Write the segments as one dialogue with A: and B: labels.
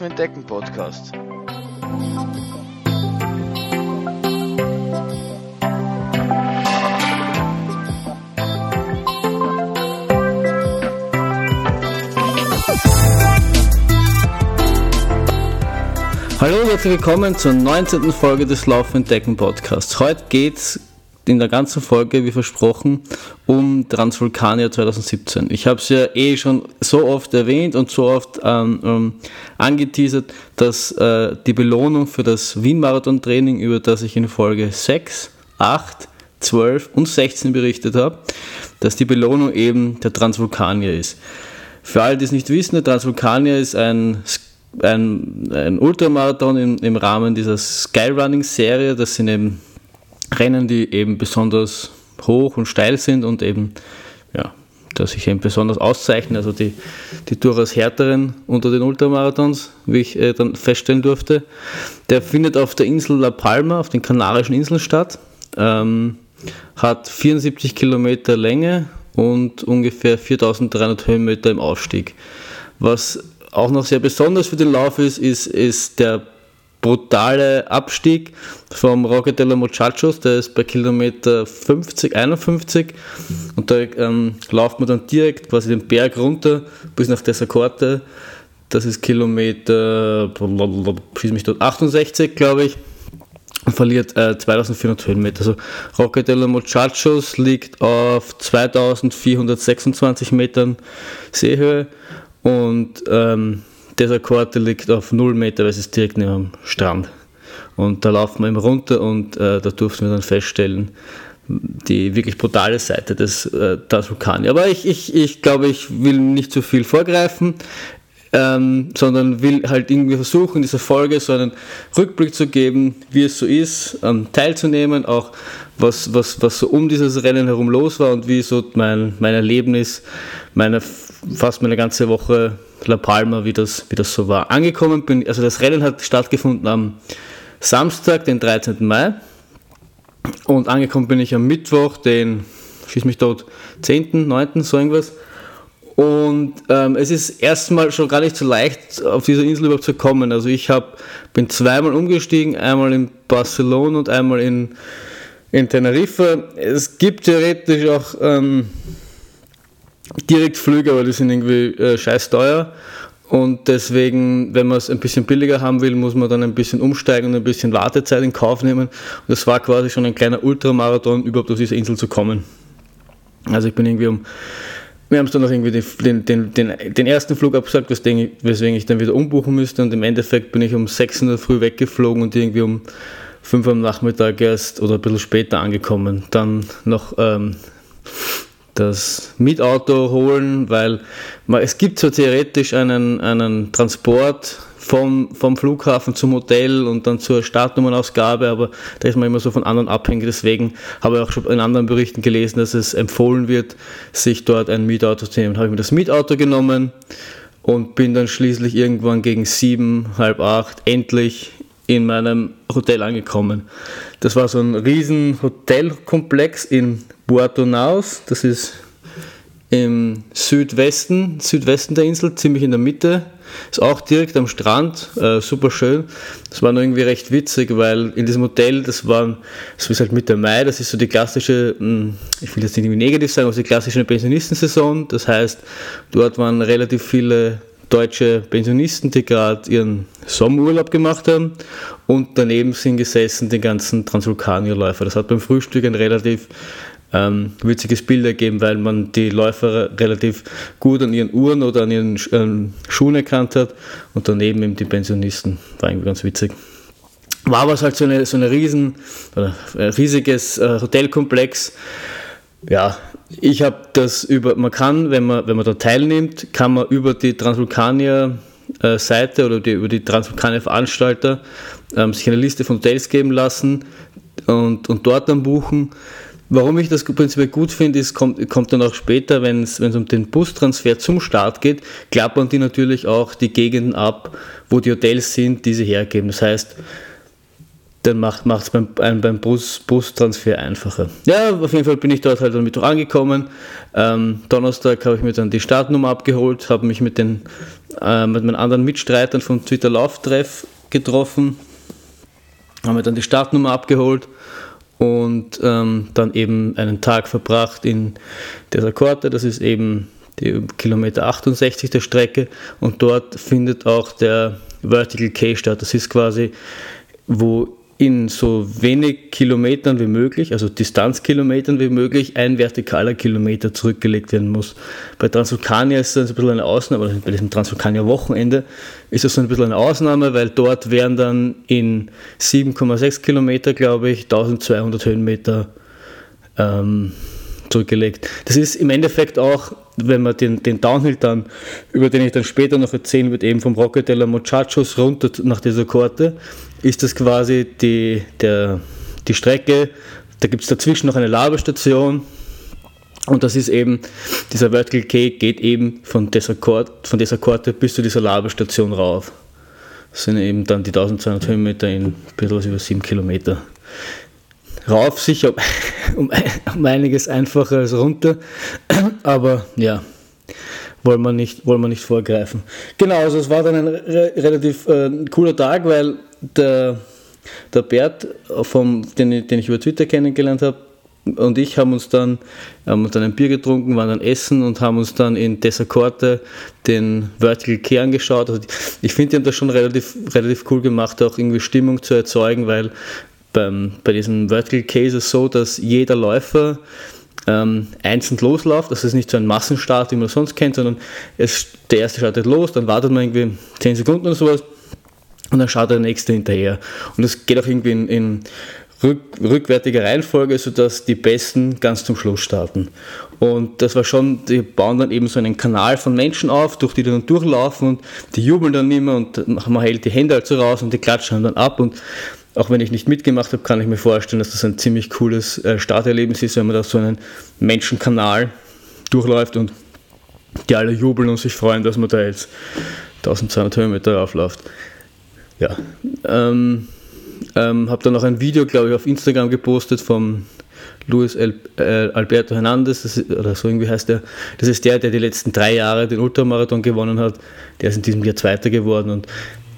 A: Laufen entdecken Podcast.
B: Hallo und herzlich willkommen zur 19. Folge des Laufen entdecken Podcasts. Heute geht's in der ganzen Folge, wie versprochen, um Transvulkania 2017. Ich habe es ja eh schon so oft erwähnt und so oft ähm, ähm, angeteasert, dass äh, die Belohnung für das Wien-Marathon-Training, über das ich in Folge 6, 8, 12 und 16 berichtet habe, dass die Belohnung eben der Transvulkanier ist. Für alle, die es nicht wissen, der Transvulkanier ist ein ein, ein Ultramarathon im, im Rahmen dieser Skyrunning-Serie. Das sind eben Rennen, die eben besonders hoch und steil sind und eben, ja, dass sich eben besonders auszeichnen, also die, die durchaus härteren unter den Ultramarathons, wie ich äh, dann feststellen durfte. Der findet auf der Insel La Palma, auf den Kanarischen Inseln statt, ähm, hat 74 Kilometer Länge und ungefähr 4300 Höhenmeter im Aufstieg. Was auch noch sehr besonders für den Lauf ist, ist, ist der brutale Abstieg vom Roque de la Muchachos, der ist bei Kilometer 50, 51 und da ähm, läuft man dann direkt quasi den Berg runter bis nach Desacorte. Das ist Kilometer, schieß mich dort, 68 glaube ich und verliert äh, 2400 Höhenmeter. Also Roque de la Muchachos liegt auf 2426 Metern Seehöhe und ähm, dieser Korte liegt auf 0 Meter, weil es ist direkt neben dem Strand. Und da laufen wir eben runter und äh, da durften wir dann feststellen, die wirklich brutale Seite des äh, Vulkans. Aber ich, ich, ich glaube, ich will nicht zu viel vorgreifen, ähm, sondern will halt irgendwie versuchen, dieser Folge so einen Rückblick zu geben, wie es so ist, ähm, teilzunehmen, auch was, was, was so um dieses Rennen herum los war und wie so mein, mein Erlebnis, meine, fast meine ganze Woche La Palma, wie das, wie das so war. Angekommen bin, also das Rennen hat stattgefunden am Samstag, den 13. Mai. Und angekommen bin ich am Mittwoch, den, schieß mich dort, 10., 9., so irgendwas. Und ähm, es ist erstmal schon gar nicht so leicht, auf diese Insel überhaupt zu kommen. Also ich hab, bin zweimal umgestiegen, einmal in Barcelona und einmal in, in Teneriffa. Es gibt theoretisch auch ähm, Direktflüge, aber die sind irgendwie äh, scheiß teuer. Und deswegen, wenn man es ein bisschen billiger haben will, muss man dann ein bisschen umsteigen und ein bisschen Wartezeit in Kauf nehmen. Und das war quasi schon ein kleiner Ultramarathon, überhaupt auf diese Insel zu kommen. Also ich bin irgendwie um, wir haben es dann noch irgendwie den, den, den, den, ersten Flug abgesagt, weswegen ich dann wieder umbuchen müsste. Und im Endeffekt bin ich um 6 Uhr früh weggeflogen und irgendwie um 5 Uhr am Nachmittag erst oder ein bisschen später angekommen. Dann noch ähm, das Mietauto holen, weil es gibt so theoretisch einen, einen Transport vom, vom Flughafen zum Hotel und dann zur Startnummernausgabe, aber da ist man immer so von anderen abhängig. Deswegen habe ich auch schon in anderen Berichten gelesen, dass es empfohlen wird, sich dort ein Mietauto zu nehmen. Habe ich mir das Mietauto genommen und bin dann schließlich irgendwann gegen sieben, halb acht endlich in meinem Hotel angekommen. Das war so ein riesen Hotelkomplex in Puerto Naus, das ist im Südwesten, Südwesten der Insel, ziemlich in der Mitte. Ist auch direkt am Strand, äh, super schön. Das war nur irgendwie recht witzig, weil in diesem Hotel, das war, ist halt Mitte Mai, das ist so die klassische, hm, ich will jetzt nicht negativ sagen, aber die klassische Pensionistensaison. Das heißt, dort waren relativ viele deutsche Pensionisten, die gerade ihren Sommerurlaub gemacht haben und daneben sind gesessen die ganzen Transvulkanierläufer. Das hat beim Frühstück ein relativ ähm, witziges Bild ergeben, weil man die Läufer relativ gut an ihren Uhren oder an ihren ähm, Schuhen erkannt hat und daneben eben die Pensionisten. War irgendwie ganz witzig. War aber halt so eine, so eine riesen, ein riesiges äh, Hotelkomplex. Ja, ich habe das über, man kann, wenn man, wenn man da teilnimmt, kann man über die Transvulkanier äh, Seite oder die, über die Transvulkanier Veranstalter ähm, sich eine Liste von Hotels geben lassen und, und dort dann buchen. Warum ich das prinzipiell gut finde, ist, kommt, kommt dann auch später, wenn es um den Bustransfer zum Start geht, klappern die natürlich auch die Gegenden ab, wo die Hotels sind, die sie hergeben. Das heißt, dann macht es beim, beim Bus, Bustransfer einfacher. Ja, auf jeden Fall bin ich dort halt dann mit angekommen. Ähm, Donnerstag habe ich mir dann die Startnummer abgeholt, habe mich mit, den, äh, mit meinen anderen Mitstreitern vom Twitter Lauftreff getroffen, haben mir dann die Startnummer abgeholt und ähm, dann eben einen Tag verbracht in dieser Korte, das ist eben die Kilometer 68 der Strecke und dort findet auch der Vertical K statt. Das ist quasi, wo in so wenig Kilometern wie möglich, also Distanzkilometern wie möglich, ein vertikaler Kilometer zurückgelegt werden muss. Bei Transvulkania ist das ein bisschen eine Ausnahme, bei diesem Transvulkania Wochenende ist das so ein bisschen eine Ausnahme, weil dort werden dann in 7,6 Kilometer, glaube ich, 1200 Höhenmeter ähm, zurückgelegt. Das ist im Endeffekt auch, wenn man den, den Downhill dann, über den ich dann später noch erzählen wird, eben vom Roque de la runter nach dieser Korte, ist das quasi die, der, die Strecke, da gibt es dazwischen noch eine Labestation. Und das ist eben, dieser Vertical K geht eben von dieser, Kort, von dieser Korte bis zu dieser Labestation rauf. Das sind eben dann die 1200 Höhenmeter in ein bisschen über 7 Kilometer rauf sicher um, um einiges einfacher als runter, aber ja, wollen wir nicht, wollen wir nicht vorgreifen. Genau, also es war dann ein re relativ äh, cooler Tag, weil der, der Bert, vom, den, den ich über Twitter kennengelernt habe, und ich haben uns dann, haben uns dann ein Bier getrunken, waren dann essen und haben uns dann in Desacorte den Vertical Key angeschaut. Also ich finde, die haben das schon relativ, relativ cool gemacht, auch irgendwie Stimmung zu erzeugen, weil beim, bei diesem Vertical Case ist es so, dass jeder Läufer ähm, einzeln losläuft. Das ist nicht so ein Massenstart, wie man sonst kennt, sondern es, der erste startet los, dann wartet man irgendwie 10 Sekunden oder sowas und dann schaut der nächste hinterher. Und das geht auch irgendwie in, in rück, rückwärtiger Reihenfolge, sodass die Besten ganz zum Schluss starten. Und das war schon, die bauen dann eben so einen Kanal von Menschen auf, durch die dann durchlaufen und die jubeln dann immer und man hält die Hände halt so raus und die klatschen dann ab und auch wenn ich nicht mitgemacht habe, kann ich mir vorstellen, dass das ein ziemlich cooles äh, Starterlebnis ist, wenn man da so einen Menschenkanal durchläuft und die alle jubeln und sich freuen, dass man da jetzt 1200 Höhenmeter raufläuft. Ja, ähm, ähm, habe dann noch ein Video, glaube ich, auf Instagram gepostet vom Luis El, äh, Alberto Hernandez, ist, oder so irgendwie heißt er. Das ist der, der die letzten drei Jahre den Ultramarathon gewonnen hat. Der ist in diesem Jahr Zweiter geworden und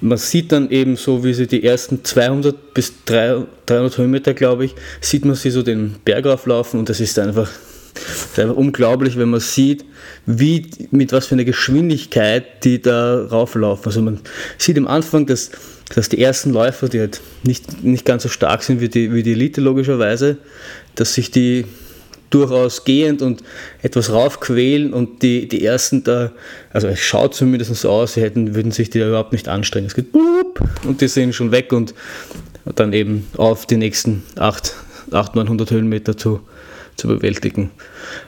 B: man sieht dann eben so, wie sie die ersten 200 bis 300 Höhenmeter, glaube ich, sieht man sie so den Berg auflaufen und das ist einfach, das ist einfach unglaublich, wenn man sieht, wie, mit was für einer Geschwindigkeit die da rauflaufen. Also man sieht am Anfang, dass, dass die ersten Läufer, die halt nicht, nicht ganz so stark sind wie die, wie die Elite logischerweise, dass sich die durchaus gehend und etwas raufquälen und die, die ersten da, also es schaut zumindest so aus, sie hätten, würden sich die da überhaupt nicht anstrengen. Es geht boop, und die sind schon weg und dann eben auf die nächsten 800, 900 Höhenmeter zu, zu bewältigen.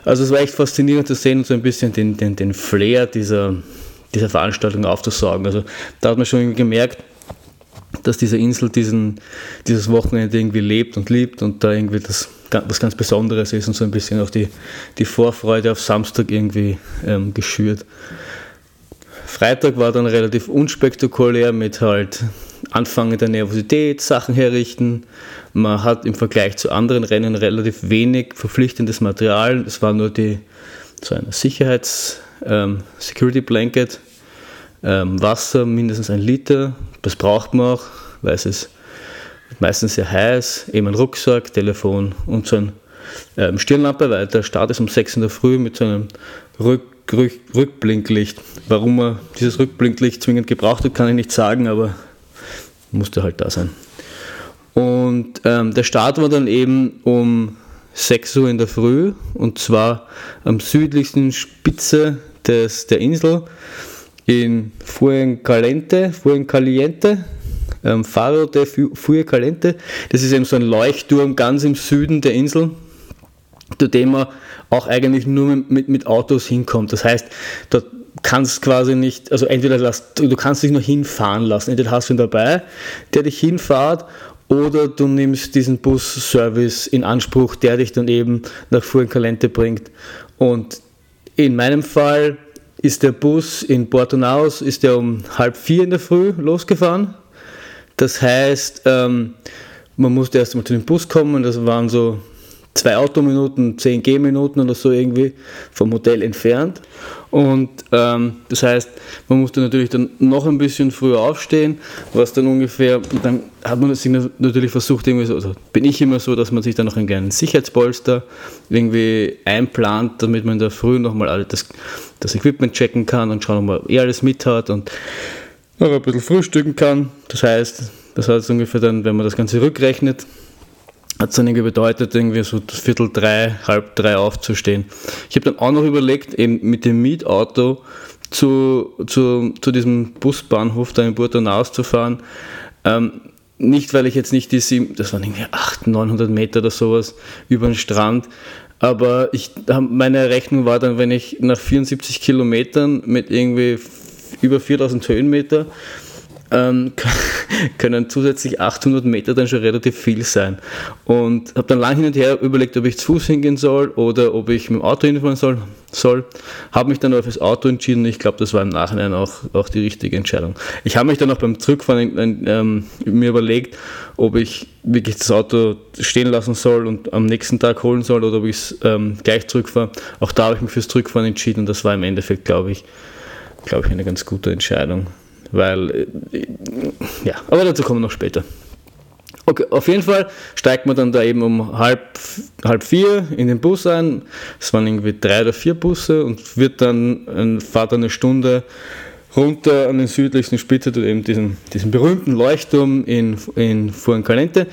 B: Also es war echt faszinierend zu sehen und so ein bisschen den, den, den Flair dieser, dieser Veranstaltung aufzusaugen. Also da hat man schon gemerkt, dass diese Insel diesen, dieses Wochenende irgendwie lebt und liebt und da irgendwie das was ganz Besonderes ist und so ein bisschen auch die, die Vorfreude auf Samstag irgendwie ähm, geschürt. Freitag war dann relativ unspektakulär mit halt Anfangen der Nervosität, Sachen herrichten. Man hat im Vergleich zu anderen Rennen relativ wenig verpflichtendes Material. Es war nur die, so eine Sicherheits- ähm, Blanket, ähm, Wasser mindestens ein Liter. Das braucht man auch, weil es ist meistens sehr heiß, eben ein Rucksack, Telefon und so eine ähm, Stirnlampe, weil der Start ist um 6 in der Früh mit so einem Rück, Rück, Rückblinklicht. Warum er dieses Rückblinklicht zwingend gebraucht hat, kann ich nicht sagen, aber musste halt da sein. Und ähm, der Start war dann eben um 6 Uhr in der Früh und zwar am südlichsten Spitze des, der Insel in Fuencaliente, Fuencaliente ähm, Faro de Calente. Das ist eben so ein Leuchtturm ganz im Süden der Insel, zu dem man auch eigentlich nur mit, mit Autos hinkommt. Das heißt, dort kannst quasi nicht, also entweder lass, du kannst dich nur hinfahren lassen. Entweder hast du ihn dabei, der dich hinfahrt, oder du nimmst diesen Bus-Service in Anspruch, der dich dann eben nach Fuencalente bringt. Und in meinem Fall ist der Bus in Porto Naus ist der um halb vier in der Früh losgefahren. Das heißt, ähm, man musste erst mal zu dem Bus kommen, das waren so zwei Autominuten, 10 Gehminuten oder so irgendwie vom Hotel entfernt. Und ähm, das heißt, man musste natürlich dann noch ein bisschen früher aufstehen, was dann ungefähr, dann hat man sich natürlich versucht, irgendwie so, also bin ich immer so, dass man sich dann noch einen kleinen Sicherheitspolster irgendwie einplant, damit man in der Früh nochmal das, das Equipment checken kann und schauen, ob man eh alles mit hat und noch ein bisschen frühstücken kann. Das heißt, das heißt ungefähr dann, wenn man das Ganze rückrechnet, hat es dann irgendwie bedeutet, irgendwie so Viertel drei, halb drei aufzustehen. Ich habe dann auch noch überlegt, eben mit dem Mietauto zu, zu, zu diesem Busbahnhof da in Burtonaus zu fahren. Ähm, nicht, weil ich jetzt nicht die sieben, das waren irgendwie 800, 900 Meter oder sowas über den Strand, aber ich, meine Rechnung war dann, wenn ich nach 74 Kilometern mit irgendwie über 4000 Höhenmeter ähm, können zusätzlich 800 Meter dann schon relativ viel sein. Und habe dann lang hin und her überlegt, ob ich zu Fuß hingehen soll oder ob ich mit dem Auto hinfahren soll. soll. Habe mich dann aber fürs Auto entschieden. Ich glaube, das war im Nachhinein auch, auch die richtige Entscheidung. Ich habe mich dann auch beim Zurückfahren ähm, mir überlegt, ob ich wirklich das Auto stehen lassen soll und am nächsten Tag holen soll oder ob ich es ähm, gleich zurückfahre. Auch da habe ich mich fürs Zurückfahren entschieden und das war im Endeffekt, glaube ich, glaube ich, eine ganz gute Entscheidung. Weil, äh, ja, aber dazu kommen wir noch später. Okay, auf jeden Fall steigt man dann da eben um halb, halb vier in den Bus ein. Es waren irgendwie drei oder vier Busse und wird dann, fahrt eine Stunde runter an den südlichsten Spitze, eben diesen, diesen berühmten Leuchtturm in, in Fuencalente.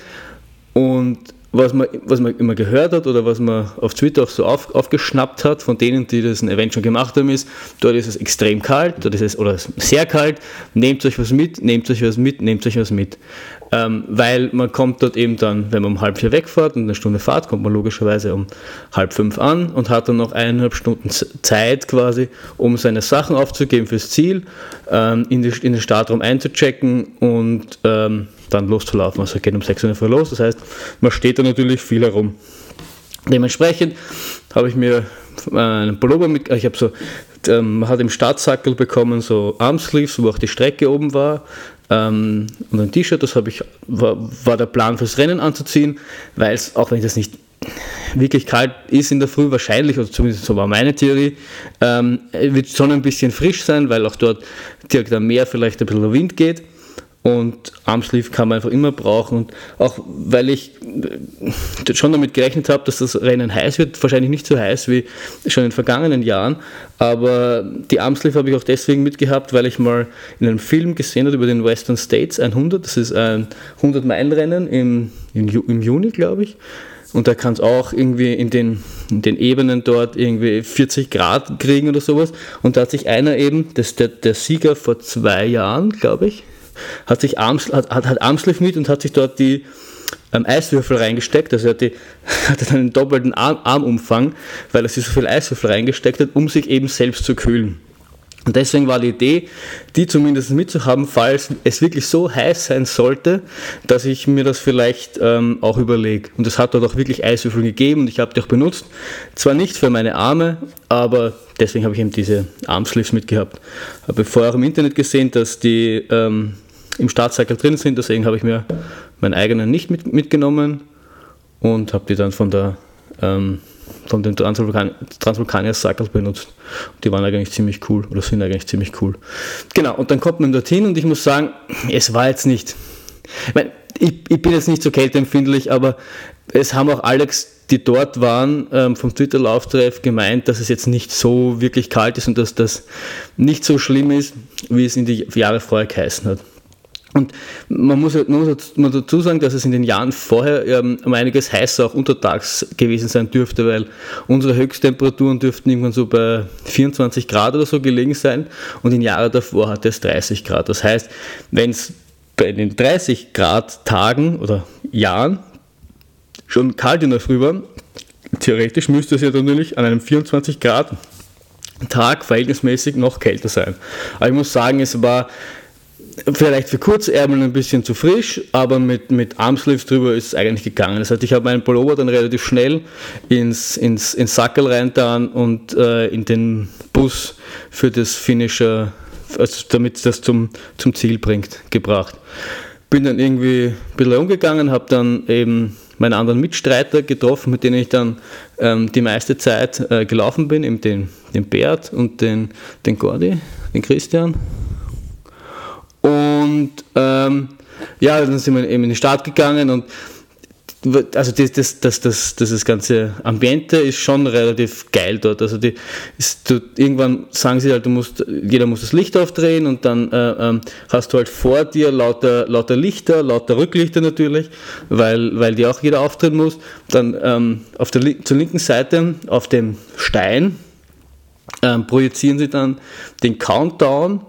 B: Und was man, was man immer gehört hat oder was man auf Twitter auch so auf, aufgeschnappt hat von denen, die das Event schon gemacht haben, ist, dort ist es extrem kalt, dort ist es oder sehr kalt, nehmt euch was mit, nehmt euch was mit, nehmt euch was mit. Ähm, weil man kommt dort eben dann, wenn man um halb vier wegfährt und eine Stunde Fahrt, kommt man logischerweise um halb fünf an und hat dann noch eineinhalb Stunden Zeit quasi, um seine Sachen aufzugeben fürs Ziel, ähm, in, die, in den Startraum einzuchecken und ähm, dann loszulaufen. Also geht um 6 Uhr früh los, das heißt, man steht da natürlich viel herum. Dementsprechend habe ich mir einen Pullover mit, ich habe so, ähm, man hat im Startsackel bekommen so Armsleeves, wo auch die Strecke oben war ähm, und ein T-Shirt, das ich, war, war der Plan fürs Rennen anzuziehen, weil es, auch wenn das nicht wirklich kalt ist in der Früh, wahrscheinlich, oder zumindest so war meine Theorie, ähm, wird schon ein bisschen frisch sein, weil auch dort direkt am Meer vielleicht ein bisschen Wind geht. Und Armsleeve kann man einfach immer brauchen. Und auch weil ich äh, schon damit gerechnet habe, dass das Rennen heiß wird, wahrscheinlich nicht so heiß wie schon in den vergangenen Jahren. Aber die Armsleeve habe ich auch deswegen mitgehabt, weil ich mal in einem Film gesehen habe über den Western States 100. Das ist ein 100-Meilen-Rennen im, im, Juni, glaube ich. Und da kann es auch irgendwie in den, in den Ebenen dort irgendwie 40 Grad kriegen oder sowas. Und da hat sich einer eben, das der, der Sieger vor zwei Jahren, glaube ich, hat sich Arms, hat, hat, hat Armslev mit und hat sich dort die ähm, Eiswürfel reingesteckt. Also er hatte, hatte dann einen doppelten Arm, Armumfang, weil er sich so viel Eiswürfel reingesteckt hat, um sich eben selbst zu kühlen. Und deswegen war die Idee, die zumindest mitzuhaben, falls es wirklich so heiß sein sollte, dass ich mir das vielleicht ähm, auch überlege. Und es hat dort auch wirklich Eiswürfel gegeben und ich habe die auch benutzt. Zwar nicht für meine Arme, aber deswegen habe ich eben diese Armsleeves mitgehabt. Habe vorher auch im Internet gesehen, dass die ähm, im Startcycle drin sind, deswegen habe ich mir meinen eigenen nicht mit, mitgenommen und habe die dann von der ähm, von den Transvulkan Transvulkanier Cycles benutzt. Die waren eigentlich ziemlich cool oder sind eigentlich ziemlich cool. Genau, und dann kommt man dorthin und ich muss sagen, es war jetzt nicht. Ich, meine, ich, ich bin jetzt nicht so kälteempfindlich, aber es haben auch Alex, die dort waren, ähm, vom Twitter-Lauftreff gemeint, dass es jetzt nicht so wirklich kalt ist und dass das nicht so schlimm ist, wie es in die Jahre vorher geheißen hat. Und man muss, man muss dazu sagen, dass es in den Jahren vorher ähm, um einiges heißer auch untertags gewesen sein dürfte, weil unsere Höchsttemperaturen dürften irgendwann so bei 24 Grad oder so gelegen sein und in Jahren davor hatte es 30 Grad. Das heißt, wenn es bei den 30 Grad Tagen oder Jahren schon kalt in der Früh war, theoretisch müsste es ja natürlich an einem 24 Grad Tag verhältnismäßig noch kälter sein. Aber ich muss sagen, es war vielleicht für Kurzärmel ein bisschen zu frisch, aber mit, mit Armsleeves drüber ist es eigentlich gegangen. Das heißt, ich habe meinen Pullover dann relativ schnell ins, ins, ins Sackel reintan und äh, in den Bus für das Finisher, also damit das zum, zum Ziel bringt, gebracht. bin dann irgendwie ein bisschen umgegangen, habe dann eben meine anderen Mitstreiter getroffen, mit denen ich dann ähm, die meiste Zeit äh, gelaufen bin, eben den, den Bert und den, den Gordi, den Christian. Und ähm, ja, dann sind wir eben in den Start gegangen und also das, das, das, das, das, ganze Ambiente ist schon relativ geil dort. Also die ist, du, irgendwann sagen sie halt, du musst, jeder muss das Licht aufdrehen und dann äh, ähm, hast du halt vor dir lauter, lauter Lichter, lauter Rücklichter natürlich, weil, weil die auch jeder aufdrehen muss. Dann ähm, auf der zur linken Seite auf dem Stein ähm, projizieren sie dann den Countdown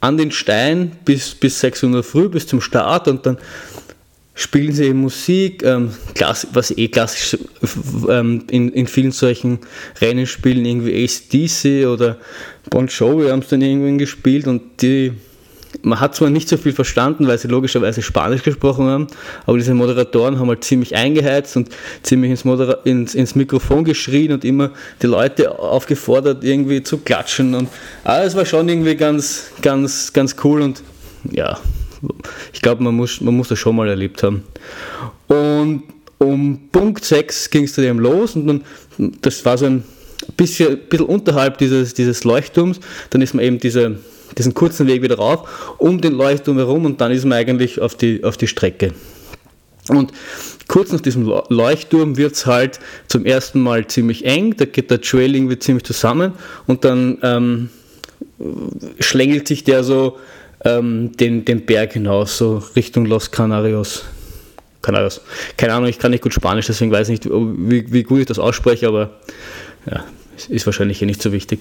B: an den Stein bis, bis 6 Uhr früh, bis zum Start und dann spielen sie Musik, ähm, was eh klassisch ähm, in, in vielen solchen Rennenspielen irgendwie ACDC oder Bon Jovi haben es dann irgendwann gespielt und die, man hat zwar nicht so viel verstanden, weil sie logischerweise Spanisch gesprochen haben, aber diese Moderatoren haben halt ziemlich eingeheizt und ziemlich ins, Modera ins, ins Mikrofon geschrien und immer die Leute aufgefordert, irgendwie zu klatschen und alles war schon irgendwie ganz, ganz, ganz cool und ja, ich glaube, man muss, man muss das schon mal erlebt haben. Und um Punkt 6 ging es dann eben los und dann, das war so ein bisschen, bisschen unterhalb dieses, dieses Leuchtturms, dann ist man eben diese, diesen kurzen Weg wieder rauf, um den Leuchtturm herum und dann ist man eigentlich auf die, auf die Strecke. Und kurz nach diesem Leuchtturm wird es halt zum ersten Mal ziemlich eng, da geht der Trail irgendwie ziemlich zusammen und dann ähm, schlängelt sich der so ähm, den, den Berg hinaus, so Richtung Los Canarios. Canarios. Keine Ahnung, ich kann nicht gut Spanisch, deswegen weiß ich nicht, wie, wie gut ich das ausspreche, aber ja, ist wahrscheinlich hier nicht so wichtig.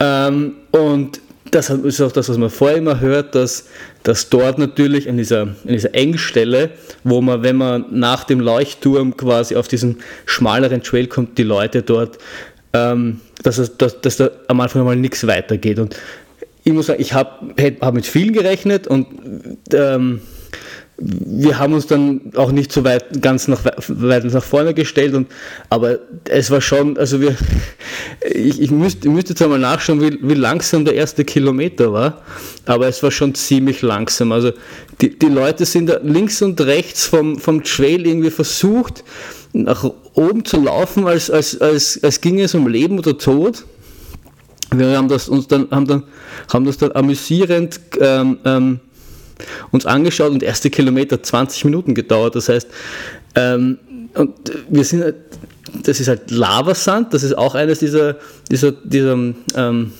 B: Ähm, und das ist auch das, was man vorher immer hört, dass, dass dort natürlich an dieser, an dieser Engstelle, wo man, wenn man nach dem Leuchtturm quasi auf diesen schmaleren Trail kommt, die Leute dort, ähm, dass, dass, dass da am Anfang mal nichts weitergeht. Und ich muss sagen, ich habe hab mit vielen gerechnet und ähm, wir haben uns dann auch nicht so weit ganz nach, weit nach vorne gestellt, und, aber es war schon, also wir, ich, ich, müsste, ich müsste jetzt einmal nachschauen, wie, wie langsam der erste Kilometer war, aber es war schon ziemlich langsam. Also die, die Leute sind da links und rechts vom, vom Trail irgendwie versucht, nach oben zu laufen, als, als, als, als ging es um Leben oder Tod. Wir haben das uns dann, haben dann, haben das dann amüsierend ähm, ähm, uns angeschaut und erste Kilometer 20 Minuten gedauert. Das heißt, ähm, und wir sind halt, das ist halt Lavasand, das ist auch eines dieser, dieser, dieser ähm,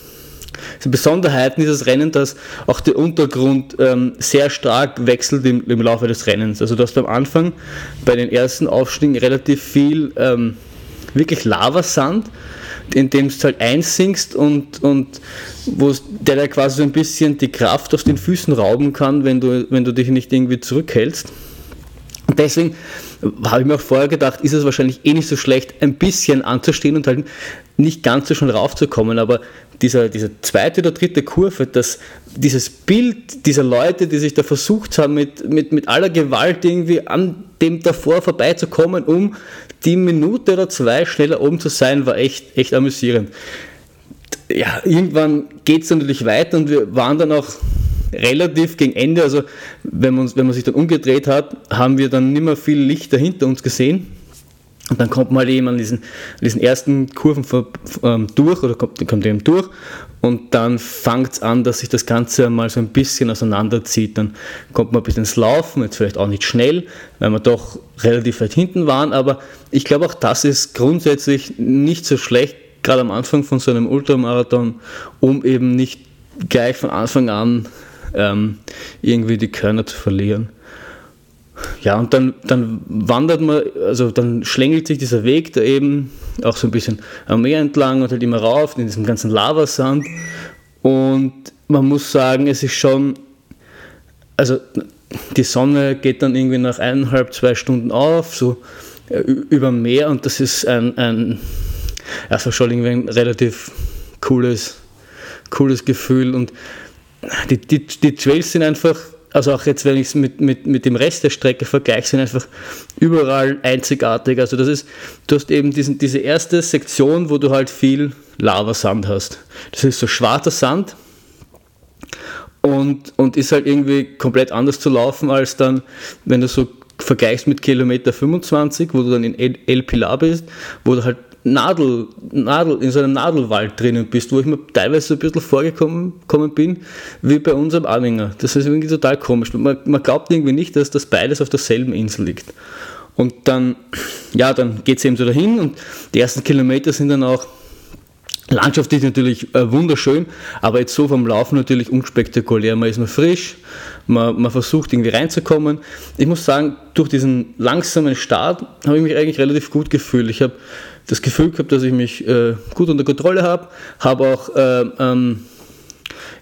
B: Besonderheiten dieses Rennen, dass auch der Untergrund ähm, sehr stark wechselt im, im, Laufe des Rennens. Also du hast am Anfang bei den ersten Aufstiegen relativ viel ähm, wirklich Lavasand in dem du halt einsinkst und, und wo der da quasi so ein bisschen die Kraft aus den Füßen rauben kann, wenn du, wenn du dich nicht irgendwie zurückhältst. Deswegen habe ich mir auch vorher gedacht, ist es wahrscheinlich eh nicht so schlecht, ein bisschen anzustehen und halt nicht ganz so schon raufzukommen, aber dieser, diese zweite oder dritte Kurve, dass dieses Bild dieser Leute, die sich da versucht haben, mit, mit, mit aller Gewalt irgendwie an dem davor vorbeizukommen, um die Minute oder zwei schneller oben zu sein, war echt, echt amüsierend. Ja, irgendwann geht es natürlich weiter und wir waren dann auch relativ gegen Ende, also wenn man, wenn man sich dann umgedreht hat, haben wir dann nicht mehr viel Licht dahinter uns gesehen. Und dann kommt man halt eben an diesen, diesen ersten Kurven ähm, durch oder kommt, kommt eben durch und dann fängt es an, dass sich das Ganze mal so ein bisschen auseinanderzieht. Dann kommt man ein bisschen ins Laufen, jetzt vielleicht auch nicht schnell, weil wir doch relativ weit hinten waren, aber ich glaube auch das ist grundsätzlich nicht so schlecht, gerade am Anfang von so einem Ultramarathon, um eben nicht gleich von Anfang an ähm, irgendwie die Körner zu verlieren. Ja, und dann, dann wandert man, also dann schlängelt sich dieser Weg da eben auch so ein bisschen am Meer entlang und halt immer rauf in diesem ganzen Lavasand. Und man muss sagen, es ist schon, also die Sonne geht dann irgendwie nach eineinhalb, zwei Stunden auf, so äh, über Meer und das ist ein, ein also schon irgendwie ein relativ cooles, cooles Gefühl und die, die, die Trails sind einfach also auch jetzt, wenn ich es mit, mit, mit dem Rest der Strecke vergleiche, sind einfach überall einzigartig. Also das ist, du hast eben diesen, diese erste Sektion, wo du halt viel Lavasand hast. Das ist so schwarzer Sand und, und ist halt irgendwie komplett anders zu laufen als dann, wenn du so vergleichst mit Kilometer 25, wo du dann in El, El Pilar bist, wo du halt Nadel, Nadel, in so einem Nadelwald drinnen bist, wo ich mir teilweise so ein bisschen vorgekommen bin, wie bei unserem Anhänger. Das ist irgendwie total komisch. Man, man glaubt irgendwie nicht, dass das beides auf derselben Insel liegt. Und dann, ja, dann geht es eben so dahin und die ersten Kilometer sind dann auch Landschaft ist natürlich äh, wunderschön, aber jetzt so vom Laufen natürlich unspektakulär. Man ist nur frisch, man, man, versucht irgendwie reinzukommen. Ich muss sagen, durch diesen langsamen Start habe ich mich eigentlich relativ gut gefühlt. Ich habe das Gefühl gehabt, dass ich mich äh, gut unter Kontrolle habe, habe auch äh, ähm,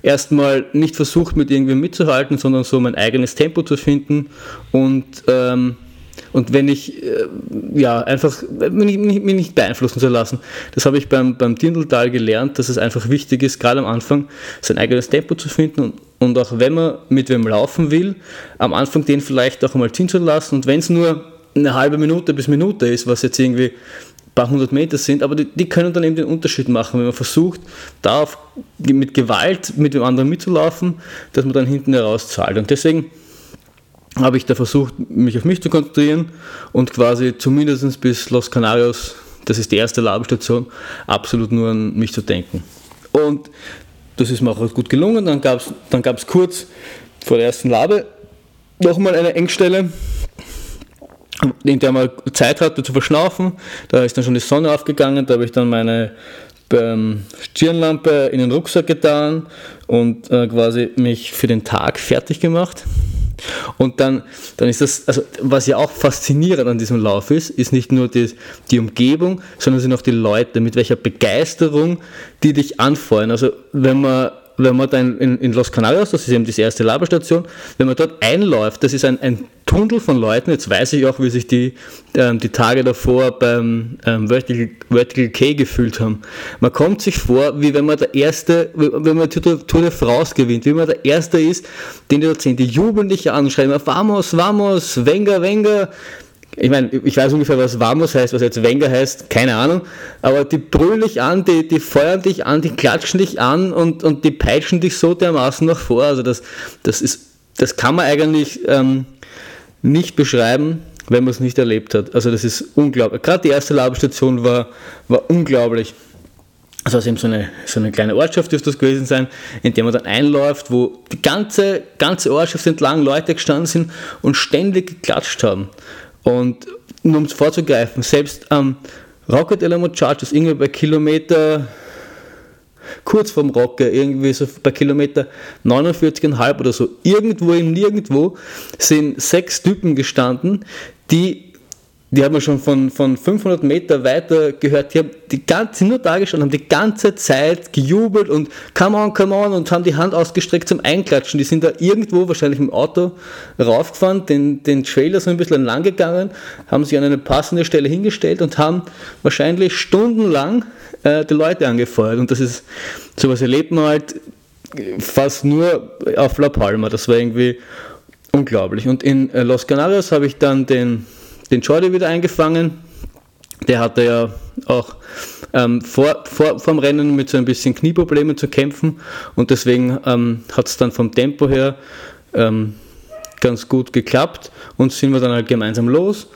B: erstmal nicht versucht, mit irgendwem mitzuhalten, sondern so mein eigenes Tempo zu finden und ähm, und wenn ich, äh, ja, einfach, mich, mich nicht beeinflussen zu lassen. Das habe ich beim, beim Dindeltal gelernt, dass es einfach wichtig ist, gerade am Anfang sein eigenes Tempo zu finden und, und auch wenn man mit wem laufen will, am Anfang den vielleicht auch einmal ziehen zu lassen und wenn es nur eine halbe Minute bis Minute ist, was jetzt irgendwie paar hundert Meter sind, aber die, die, können dann eben den Unterschied machen, wenn man versucht, da auf, mit Gewalt mit dem anderen mitzulaufen, dass man dann hinten heraus zahlt. Und deswegen habe ich da versucht, mich auf mich zu konzentrieren und quasi zumindest bis Los Canarios, das ist die erste Labestation, absolut nur an mich zu denken. Und das ist mir auch gut gelungen. Dann gab es dann gab's kurz vor der ersten Labe nochmal eine Engstelle, in der man Zeit hatte zu verschnaufen. Da ist dann schon die Sonne aufgegangen, da habe ich dann meine ähm, Stirnlampe in den Rucksack getan und äh, quasi mich für den Tag fertig gemacht. Und dann, dann ist das, also was ja auch faszinierend an diesem Lauf ist, ist nicht nur die, die Umgebung, sondern sind auch die Leute, mit welcher Begeisterung die dich anfeuern. Also wenn man wenn man dann in, in, Los Canarios, das ist eben die erste Laberstation, wenn man dort einläuft, das ist ein, ein Tunnel von Leuten, jetzt weiß ich auch, wie sich die, ähm, die Tage davor beim ähm, Vertical, Vertical K gefühlt haben. Man kommt sich vor, wie wenn man der Erste, wenn man Tour, Tour de France gewinnt, wie man der Erste ist, den die dort sehen, die jubeln dich anschreiben, vamos, vamos, venga, venga, ich meine, ich weiß ungefähr, was Vamos heißt, was jetzt Wenger heißt, keine Ahnung, aber die brüllen dich an, die, die feuern dich an, die klatschen dich an und, und die peitschen dich so dermaßen nach vor. Also das, das, ist, das kann man eigentlich ähm, nicht beschreiben, wenn man es nicht erlebt hat. Also das ist unglaublich. Gerade die erste Labestation war, war unglaublich. Also es eben so eine, so eine kleine Ortschaft dürfte das gewesen sein, in der man dann einläuft, wo die ganze, ganze Ortschaft entlang Leute gestanden sind und ständig geklatscht haben. Und um es vorzugreifen, selbst am ähm, Rocket Alamo Chargers, irgendwie bei Kilometer, kurz vorm Rocker, irgendwie so bei Kilometer 49,5 oder so, irgendwo im Nirgendwo sind sechs Typen gestanden, die die haben wir schon von, von 500 Meter weiter gehört, die haben die ganze, sind nur da gestanden, haben die ganze Zeit gejubelt und come on, come on und haben die Hand ausgestreckt zum Einklatschen. Die sind da irgendwo, wahrscheinlich im Auto, raufgefahren, den, den Trailer so ein bisschen lang gegangen, haben sich an eine passende Stelle hingestellt und haben wahrscheinlich stundenlang äh, die Leute angefeuert. Und das ist, sowas erlebt man halt fast nur auf La Palma. Das war irgendwie unglaublich. Und in äh, Los Canarios habe ich dann den den Jordi wieder eingefangen. Der hatte ja auch ähm, vor, vor, vor dem Rennen mit so ein bisschen Knieproblemen zu kämpfen und deswegen ähm, hat es dann vom Tempo her ähm, ganz gut geklappt und sind wir dann halt gemeinsam los.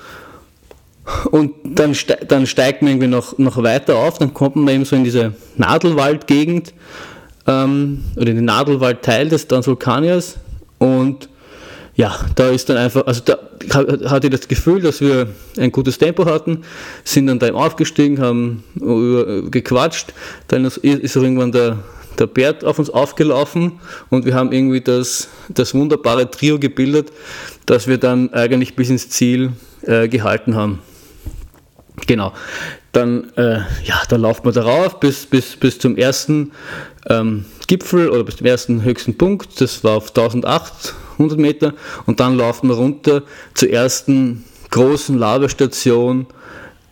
B: Und dann, ste dann steigt man irgendwie noch, noch weiter auf, dann kommt man eben so in diese Nadelwaldgegend ähm, oder in den Nadelwaldteil des Transvulkaniers und ja, da ist dann einfach, also da hatte ich das Gefühl, dass wir ein gutes Tempo hatten, sind dann da aufgestiegen, haben gequatscht, dann ist, irgendwann der, der Bert auf uns aufgelaufen und wir haben irgendwie das, das wunderbare Trio gebildet, das wir dann eigentlich bis ins Ziel äh, gehalten haben. Genau. Dann, äh, ja, dann laufen wir darauf bis, bis, bis zum ersten ähm, Gipfel oder bis zum ersten höchsten Punkt. Das war auf 1008 100 Meter und dann laufen wir runter zur ersten großen Lavastation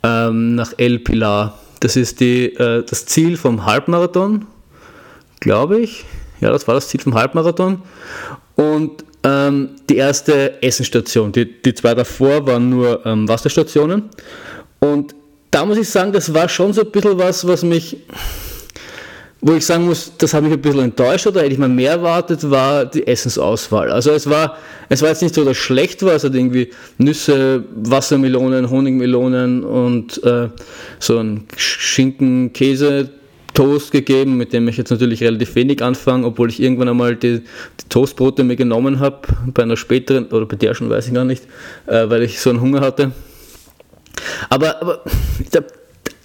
B: ähm, nach El Pilar. Das ist die, äh, das Ziel vom Halbmarathon, glaube ich. Ja, das war das Ziel vom Halbmarathon. Und ähm, die erste Essenstation. Die, die zwei davor waren nur ähm, Wasserstationen. Und da muss ich sagen, das war schon so ein bisschen was, was mich wo ich sagen muss, das hat mich ein bisschen enttäuscht oder hätte ich mal mehr erwartet, war die Essensauswahl. Also es war, es war jetzt nicht so, dass schlecht war, es hat irgendwie Nüsse, Wassermelonen, Honigmelonen und äh, so ein Schinken, Käse, Toast gegeben, mit dem ich jetzt natürlich relativ wenig anfange, obwohl ich irgendwann einmal die, die Toastbrote mir genommen habe, bei einer späteren, oder bei der schon weiß ich gar nicht, äh, weil ich so einen Hunger hatte. Aber, aber da,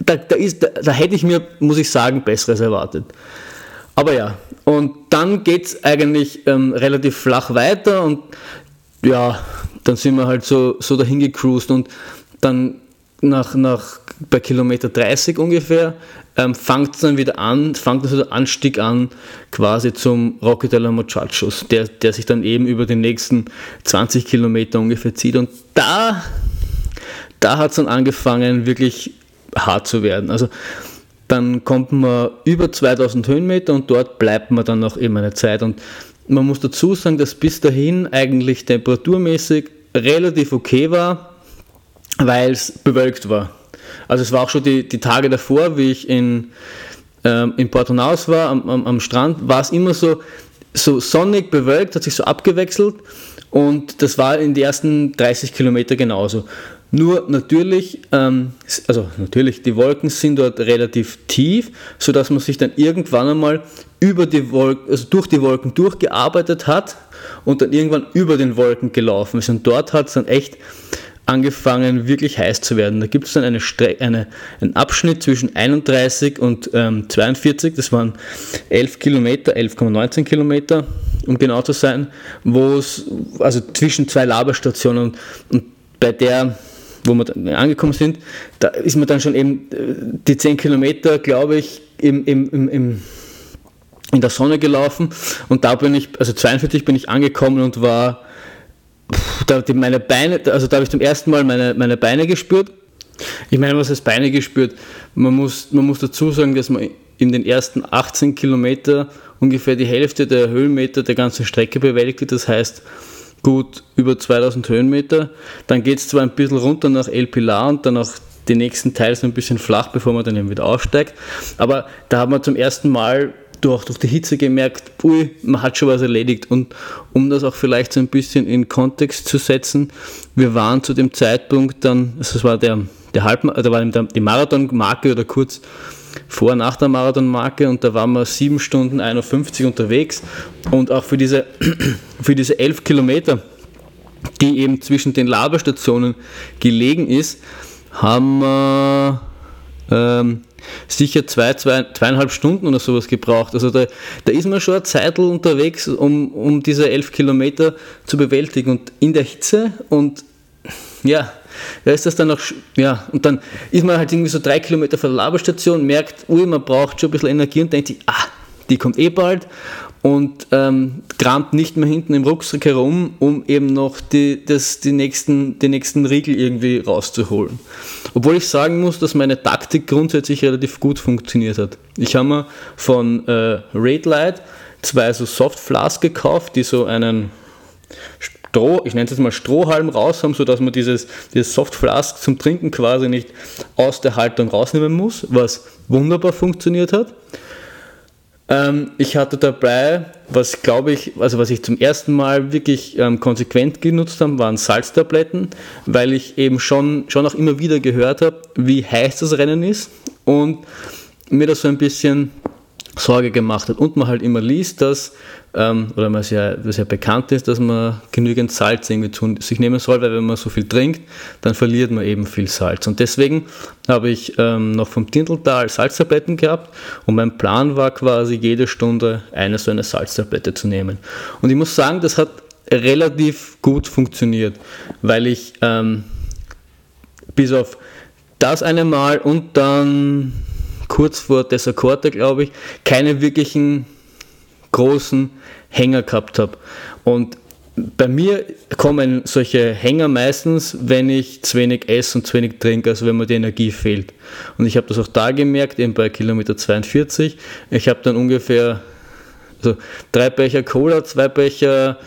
B: da, da, ist, da, da hätte ich mir, muss ich sagen, Besseres erwartet. Aber ja, und dann geht es eigentlich ähm, relativ flach weiter und ja, dann sind wir halt so, so dahin gecruised und dann nach, nach bei Kilometer 30 ungefähr ähm, fängt es dann wieder an, fängt also der Anstieg an quasi zum Rocky de la Muchachos, der, der sich dann eben über die nächsten 20 Kilometer ungefähr zieht und da, da hat es dann angefangen wirklich hart zu werden. Also dann kommt man über 2000 Höhenmeter und dort bleibt man dann noch immer eine Zeit. Und man muss dazu sagen, dass bis dahin eigentlich temperaturmäßig relativ okay war, weil es bewölkt war. Also es war auch schon die, die Tage davor, wie ich in, ähm, in Porto Naus war, am, am, am Strand, war es immer so, so sonnig bewölkt, hat sich so abgewechselt und das war in den ersten 30 Kilometer genauso. Nur natürlich, ähm, also natürlich, die Wolken sind dort relativ tief, sodass man sich dann irgendwann einmal über die Wolken, also durch die Wolken durchgearbeitet hat und dann irgendwann über den Wolken gelaufen ist. Und dort hat es dann echt angefangen, wirklich heiß zu werden. Da gibt es dann eine eine, einen Abschnitt zwischen 31 und ähm, 42, das waren 11 Kilometer, 11,19 Kilometer, um genau zu sein, wo es, also zwischen zwei Laberstationen und, bei der wo wir angekommen sind, da ist man dann schon eben äh, die 10 Kilometer, glaube ich, im, im, im, in der Sonne gelaufen und da bin ich, also 42 bin ich angekommen und war, da meine Beine, also da habe ich zum ersten Mal meine, meine Beine gespürt. Ich meine, was heißt Beine gespürt? Man muss, man muss dazu sagen, dass man in den ersten 18 Kilometer ungefähr die Hälfte der Höhenmeter der ganzen Strecke bewältigte. Das heißt, gut über 2000 Höhenmeter. Dann geht es zwar ein bisschen runter nach El Pilar und dann auch die nächsten Teile so ein bisschen flach, bevor man dann eben wieder aufsteigt. Aber da hat man zum ersten Mal durch, durch die Hitze gemerkt, ui, man hat schon was erledigt. Und um das auch vielleicht so ein bisschen in Kontext zu setzen, wir waren zu dem Zeitpunkt dann, also es war der, der Halb, da war die Marathonmarke oder kurz vor nach der Marathonmarke und da waren wir 7 Stunden 51 unterwegs und auch für diese, für diese 11 Kilometer, die eben zwischen den Laberstationen gelegen ist, haben wir ähm, sicher zwei, zwei, zweieinhalb Stunden oder sowas gebraucht. Also da, da ist man schon eine Zeit unterwegs, um, um diese 11 Kilometer zu bewältigen und in der Hitze und ja, da ist das dann noch, ja, und dann ist man halt irgendwie so drei Kilometer vor der Laberstation, merkt, ui, man braucht schon ein bisschen Energie und denkt sich, ah, die kommt eh bald und ähm, kramt nicht mehr hinten im Rucksack herum, um eben noch die, das, die, nächsten, die nächsten Riegel irgendwie rauszuholen. Obwohl ich sagen muss, dass meine Taktik grundsätzlich relativ gut funktioniert hat. Ich habe mir von äh, Raid Light zwei so Soft Flasks gekauft, die so einen Stroh, ich nenne es jetzt mal Strohhalm raus haben, sodass man dieses, dieses Soft Flask zum Trinken quasi nicht aus der Haltung rausnehmen muss, was wunderbar funktioniert hat. Ähm, ich hatte dabei, was glaube ich, also was ich zum ersten Mal wirklich ähm, konsequent genutzt habe, waren Salztabletten, weil ich eben schon, schon auch immer wieder gehört habe, wie heiß das Rennen ist und mir das so ein bisschen Sorge gemacht hat und man halt immer liest, dass, ähm, oder man sehr, sehr bekannt ist, dass man genügend Salz irgendwie tun, sich nehmen soll, weil wenn man so viel trinkt, dann verliert man eben viel Salz. Und deswegen habe ich ähm, noch vom Tinteltal Salztabletten gehabt und mein Plan war quasi jede Stunde eine so eine Salztablette zu nehmen. Und ich muss sagen, das hat relativ gut funktioniert, weil ich ähm, bis auf das eine Mal und dann kurz vor Desacorte, glaube ich, keine wirklichen großen Hänger gehabt habe. Und bei mir kommen solche Hänger meistens, wenn ich zu wenig esse und zu wenig trinke, also wenn mir die Energie fehlt. Und ich habe das auch da gemerkt, eben bei Kilometer 42. Ich habe dann ungefähr also drei Becher Cola, zwei Becher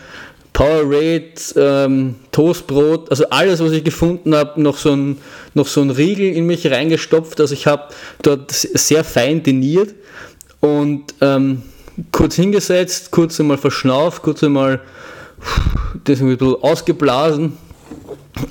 B: Powerade, ähm, Toastbrot, also alles, was ich gefunden habe, noch so ein, noch so ein Riegel in mich reingestopft. Also ich habe dort sehr fein diniert Und ähm, kurz hingesetzt, kurz einmal verschnauft, kurz einmal das ein bisschen ausgeblasen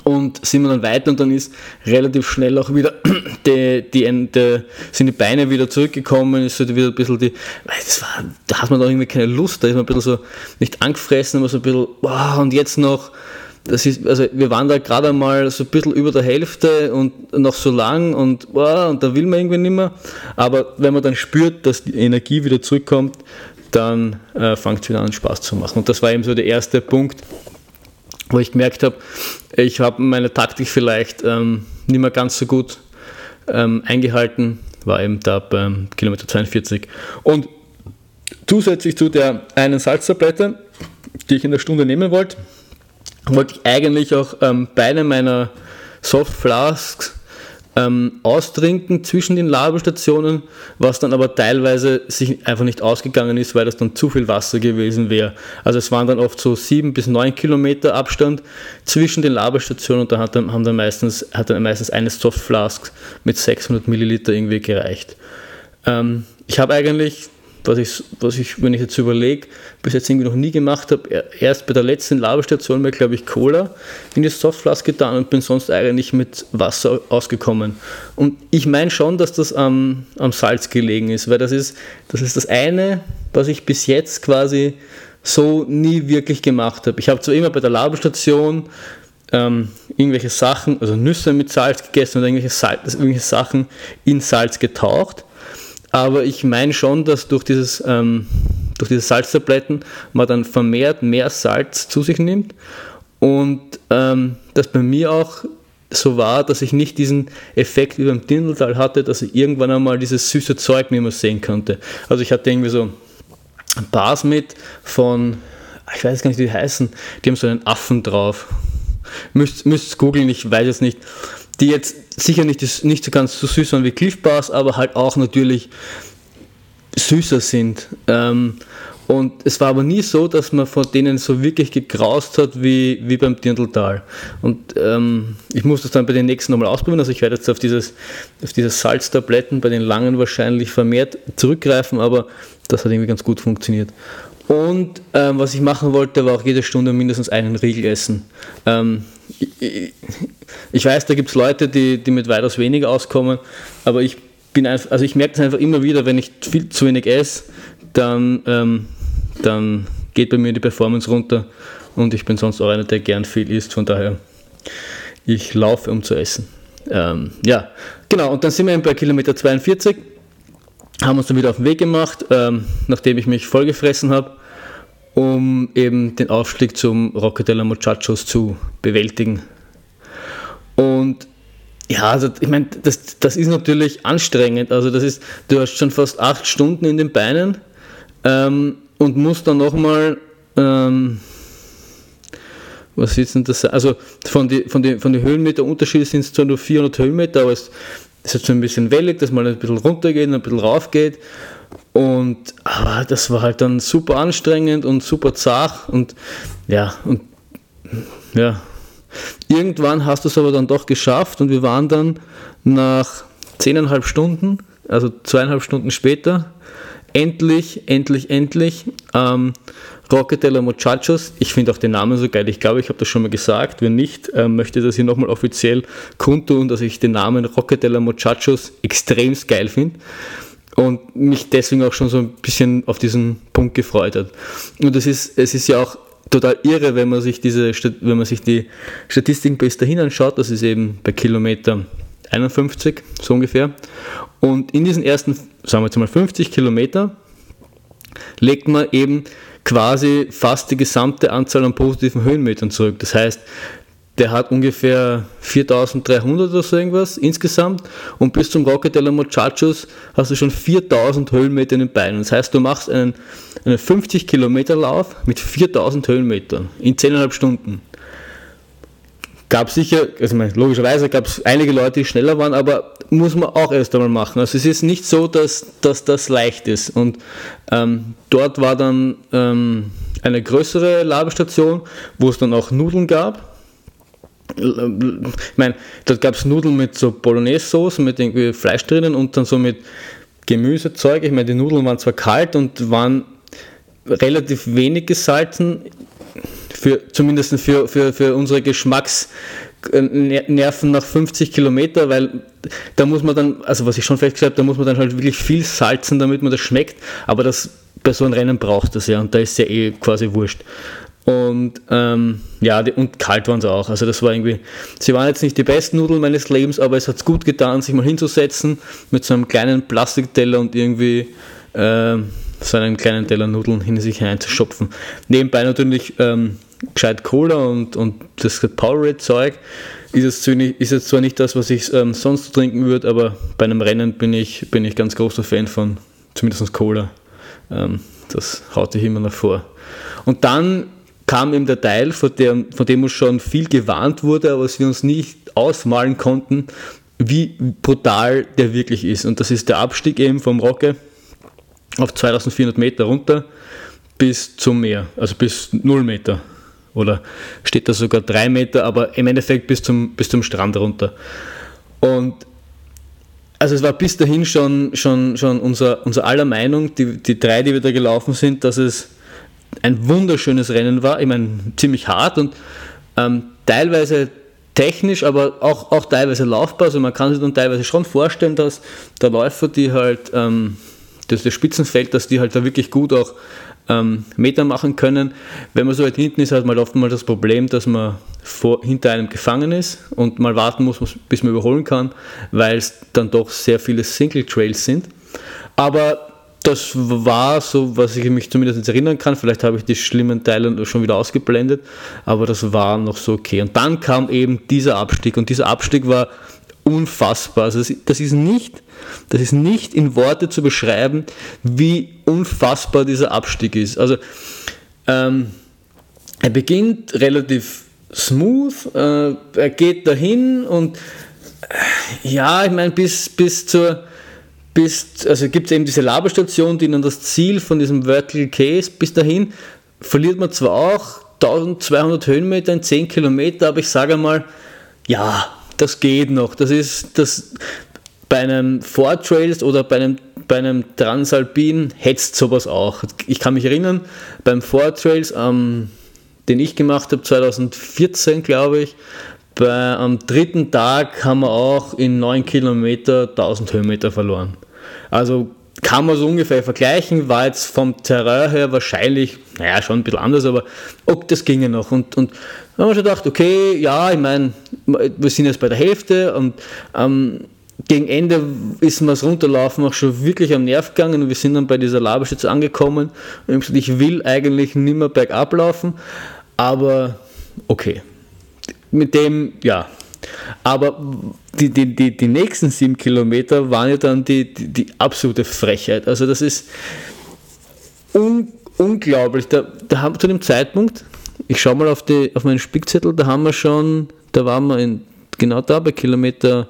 B: und sind wir dann weiter und dann ist relativ schnell auch wieder die, die, die, sind die Beine wieder zurückgekommen, ist halt wieder ein bisschen die, war, da hat man doch irgendwie keine Lust, da ist man ein bisschen so nicht angefressen, aber so ein bisschen, wow, und jetzt noch, das ist, also wir waren da gerade einmal so ein bisschen über der Hälfte und noch so lang und, wow, und da will man irgendwie nicht mehr, aber wenn man dann spürt, dass die Energie wieder zurückkommt, dann äh, fängt es wieder an Spaß zu machen. Und das war eben so der erste Punkt, wo ich gemerkt habe, ich habe meine Taktik vielleicht ähm, nicht mehr ganz so gut ähm, eingehalten, war eben da beim Kilometer 42. Und zusätzlich zu der einen Salztablette, die ich in der Stunde nehmen wollte, wollte ich eigentlich auch ähm, beide meiner Soft Flasks ähm, austrinken zwischen den Labelstationen, was dann aber teilweise sich einfach nicht ausgegangen ist, weil das dann zu viel Wasser gewesen wäre. Also es waren dann oft so sieben bis neun Kilometer Abstand zwischen den Labelstationen und da hat dann, haben dann meistens, hat dann meistens eine Softflask mit 600 Milliliter irgendwie gereicht. Ähm, ich habe eigentlich was ich, was ich, wenn ich jetzt überlege, bis jetzt irgendwie noch nie gemacht habe, erst bei der letzten Labestation mir, glaube ich, Cola in die Softflask getan und bin sonst eigentlich mit Wasser ausgekommen. Und ich meine schon, dass das am, am Salz gelegen ist, weil das ist, das ist das eine, was ich bis jetzt quasi so nie wirklich gemacht habe. Ich habe zwar immer bei der Labestation ähm, irgendwelche Sachen, also Nüsse mit Salz gegessen oder irgendwelche, Salz, irgendwelche Sachen in Salz getaucht, aber ich meine schon, dass durch, dieses, ähm, durch diese Salztabletten man dann vermehrt mehr Salz zu sich nimmt und ähm, das bei mir auch so war, dass ich nicht diesen Effekt wie beim Dindeltal hatte, dass ich irgendwann einmal dieses süße Zeug nicht mehr sehen konnte. Also ich hatte irgendwie so Bars mit von, ich weiß gar nicht, wie die heißen, die haben so einen Affen drauf. Müsst, müsst googeln, ich weiß es nicht die jetzt sicher nicht, nicht so ganz so süß waren wie Cliff Bars, aber halt auch natürlich süßer sind. Ähm, und es war aber nie so, dass man von denen so wirklich gegraust hat wie, wie beim Dirndltal. Und ähm, ich muss das dann bei den nächsten nochmal ausprobieren. Also ich werde jetzt auf dieses, auf dieses Salztabletten bei den langen wahrscheinlich vermehrt zurückgreifen, aber das hat irgendwie ganz gut funktioniert. Und ähm, was ich machen wollte, war auch jede Stunde mindestens einen Riegel essen. Ähm, ich, weiß, da gibt es Leute, die, die mit weitaus weniger auskommen, aber ich bin einfach, also ich merke es einfach immer wieder, wenn ich viel zu wenig esse, dann, ähm, dann geht bei mir die Performance runter und ich bin sonst auch einer, der gern viel isst, von daher ich laufe, um zu essen. Ähm, ja, genau, und dann sind wir bei Kilometer 42 haben uns dann wieder auf den Weg gemacht, ähm, nachdem ich mich vollgefressen habe, um eben den Aufstieg zum la Muchachos zu bewältigen. Und ja, also ich meine, das, das ist natürlich anstrengend. Also das ist, du hast schon fast acht Stunden in den Beinen ähm, und musst dann nochmal, ähm, was ist denn das? Also von den von die, von die Höhenmeter Unterschiede sind es zwar nur 400 Höhenmeter, aber es ist so ein bisschen wellig, dass man ein bisschen runtergeht und ein bisschen rauf geht. Und aber das war halt dann super anstrengend und super zart und ja, und ja. Irgendwann hast du es aber dann doch geschafft und wir waren dann nach zehneinhalb Stunden, also zweieinhalb Stunden später, endlich, endlich, endlich ähm, Roque de la Muchachos. Ich finde auch den Namen so geil. Ich glaube, ich habe das schon mal gesagt. Wenn nicht, äh, möchte ich das hier nochmal offiziell kundtun, dass ich den Namen Roque de la Muchachos extrem geil finde und mich deswegen auch schon so ein bisschen auf diesen Punkt gefreut hat. Und das ist, es ist ja auch total irre, wenn man sich diese, wenn man sich die Statistiken bis dahin anschaut. Das ist eben bei Kilometer 51 so ungefähr. Und in diesen ersten, sagen wir jetzt mal 50 Kilometer, legt man eben quasi fast die gesamte Anzahl an positiven Höhenmetern zurück. Das heißt, der hat ungefähr 4300 oder so irgendwas insgesamt und bis zum Rocket de la hast du schon 4000 Höhenmeter in den Beinen. Das heißt, du machst einen, einen 50 Kilometer Lauf mit 4000 Höhenmetern in 10,5 Stunden gab sicher, also logischerweise gab es einige Leute, die schneller waren, aber muss man auch erst einmal machen. Also es ist nicht so, dass, dass das leicht ist. Und ähm, dort war dann ähm, eine größere Labestation, wo es dann auch Nudeln gab. Ich meine, dort gab es Nudeln mit so Bolognese-Sauce, mit irgendwie Fleisch drinnen und dann so mit Gemüsezeug. Ich meine, die Nudeln waren zwar kalt und waren relativ wenig gesalzen, für, zumindest für, für, für unsere Geschmacksnerven nach 50 Kilometer, weil da muss man dann, also was ich schon festgestellt habe, da muss man dann halt wirklich viel salzen, damit man das schmeckt, aber das bei so einem Rennen braucht das ja und da ist ja eh quasi wurscht. Und ähm, ja, die, und kalt waren sie auch. Also das war irgendwie, sie waren jetzt nicht die besten Nudeln meines Lebens, aber es hat gut getan, sich mal hinzusetzen mit so einem kleinen Plastikteller und irgendwie äh, so einen kleinen Teller Nudeln in sich hineinzuschopfen. Nebenbei natürlich ähm, gescheit Cola und, und das Powerade-Zeug. Ist, ist jetzt zwar nicht das, was ich ähm, sonst trinken würde, aber bei einem Rennen bin ich, bin ich ganz großer Fan von zumindest Cola. Ähm, das haut ich immer noch vor. Und dann kam eben der Teil, von dem, von dem uns schon viel gewarnt wurde, aber was wir uns nicht ausmalen konnten, wie brutal der wirklich ist. Und das ist der Abstieg eben vom Rocke auf 2400 Meter runter bis zum Meer, also bis 0 Meter. Oder steht da sogar 3 Meter, aber im Endeffekt bis zum, bis zum Strand runter. Und also es war bis dahin schon, schon, schon unser, unser aller Meinung, die, die drei, die wir da gelaufen sind, dass es ein wunderschönes Rennen war. Ich meine, ziemlich hart und ähm, teilweise technisch, aber auch, auch teilweise laufbar. Also man kann sich dann teilweise schon vorstellen, dass der Läufer, die halt, ähm, das, das Spitzenfeld, dass die halt da wirklich gut auch ähm, Meter machen können. Wenn man so weit hinten ist, hat man oftmals das Problem, dass man vor, hinter einem gefangen ist und mal warten muss, bis man überholen kann, weil es dann doch sehr viele Single Trails sind. Aber das war so, was ich mich zumindest erinnern kann. Vielleicht habe ich die schlimmen Teile schon wieder ausgeblendet, aber das war noch so okay. Und dann kam eben dieser Abstieg und dieser Abstieg war unfassbar. Also das ist nicht, das ist nicht in Worte zu beschreiben, wie unfassbar dieser Abstieg ist. Also ähm, er beginnt relativ smooth, äh, er geht dahin und äh, ja, ich meine bis, bis zur bis, also gibt es eben diese Laberstation, die dann das Ziel von diesem Vertical Case bis dahin verliert man zwar auch 1200 Höhenmeter in 10 Kilometer, aber ich sage mal, ja, das geht noch. Das ist das bei einem Ford Trails oder bei einem, bei einem Transalpin hetzt sowas auch. Ich kann mich erinnern, beim Ford Trails, ähm, den ich gemacht habe, 2014 glaube ich, bei, am dritten Tag haben wir auch in 9 Kilometer 1000 Höhenmeter verloren. Also kann man so ungefähr vergleichen, war jetzt vom Terrain her wahrscheinlich, naja, schon ein bisschen anders, aber ob das ginge noch. Und, und dann haben wir schon gedacht, okay, ja, ich meine, wir sind jetzt bei der Hälfte und ähm, gegen Ende ist mir das Runterlaufen auch schon wirklich am Nerv gegangen und wir sind dann bei dieser Laberstütze angekommen und ich ich will eigentlich nicht mehr bergab laufen, aber okay. Mit dem, ja, aber die, die, die, die nächsten sieben Kilometer waren ja dann die, die, die absolute Frechheit. Also das ist un, unglaublich. Da, da haben zu dem Zeitpunkt, ich schaue mal auf, die, auf meinen Spickzettel, da haben wir schon, da waren wir in, genau da bei Kilometer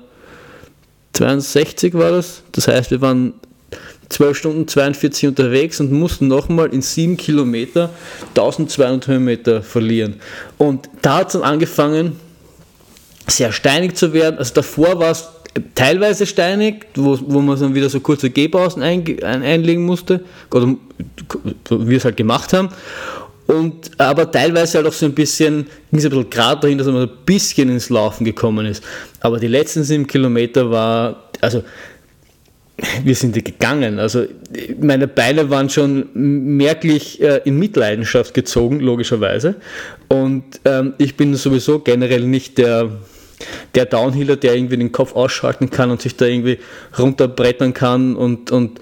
B: 62 war das. Das heißt, wir waren 12 Stunden 42 unterwegs und mussten nochmal in 7 Kilometer 1200 Höhenmeter verlieren. Und da hat es dann angefangen, sehr steinig zu werden. Also davor war es teilweise steinig, wo, wo man dann wieder so kurze Gehpausen ein, ein, einlegen musste, oder wie wir es halt gemacht haben. Und, aber teilweise halt auch so ein bisschen, ging es ein bisschen gerade dahin, dass man ein bisschen ins Laufen gekommen ist. Aber die letzten sieben Kilometer war, also wir sind gegangen. Also meine Beine waren schon merklich äh, in Mitleidenschaft gezogen, logischerweise. Und ähm, ich bin sowieso generell nicht der der Downhiller, der irgendwie den Kopf ausschalten kann und sich da irgendwie runterbrettern kann und, und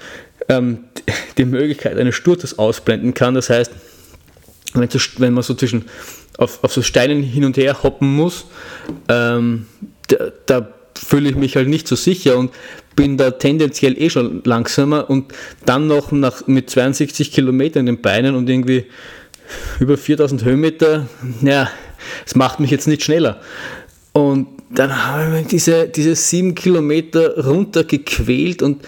B: ähm, die Möglichkeit eines Sturzes ausblenden kann. Das heißt, wenn, wenn man so zwischen auf, auf so Steinen hin und her hoppen muss, ähm, da, da fühle ich mich halt nicht so sicher und bin da tendenziell eh schon langsamer und dann noch nach, mit 62 Kilometern in den Beinen und irgendwie über 4000 Höhenmeter, ja, es macht mich jetzt nicht schneller. Und dann haben wir diese, diese sieben Kilometer runter gequält und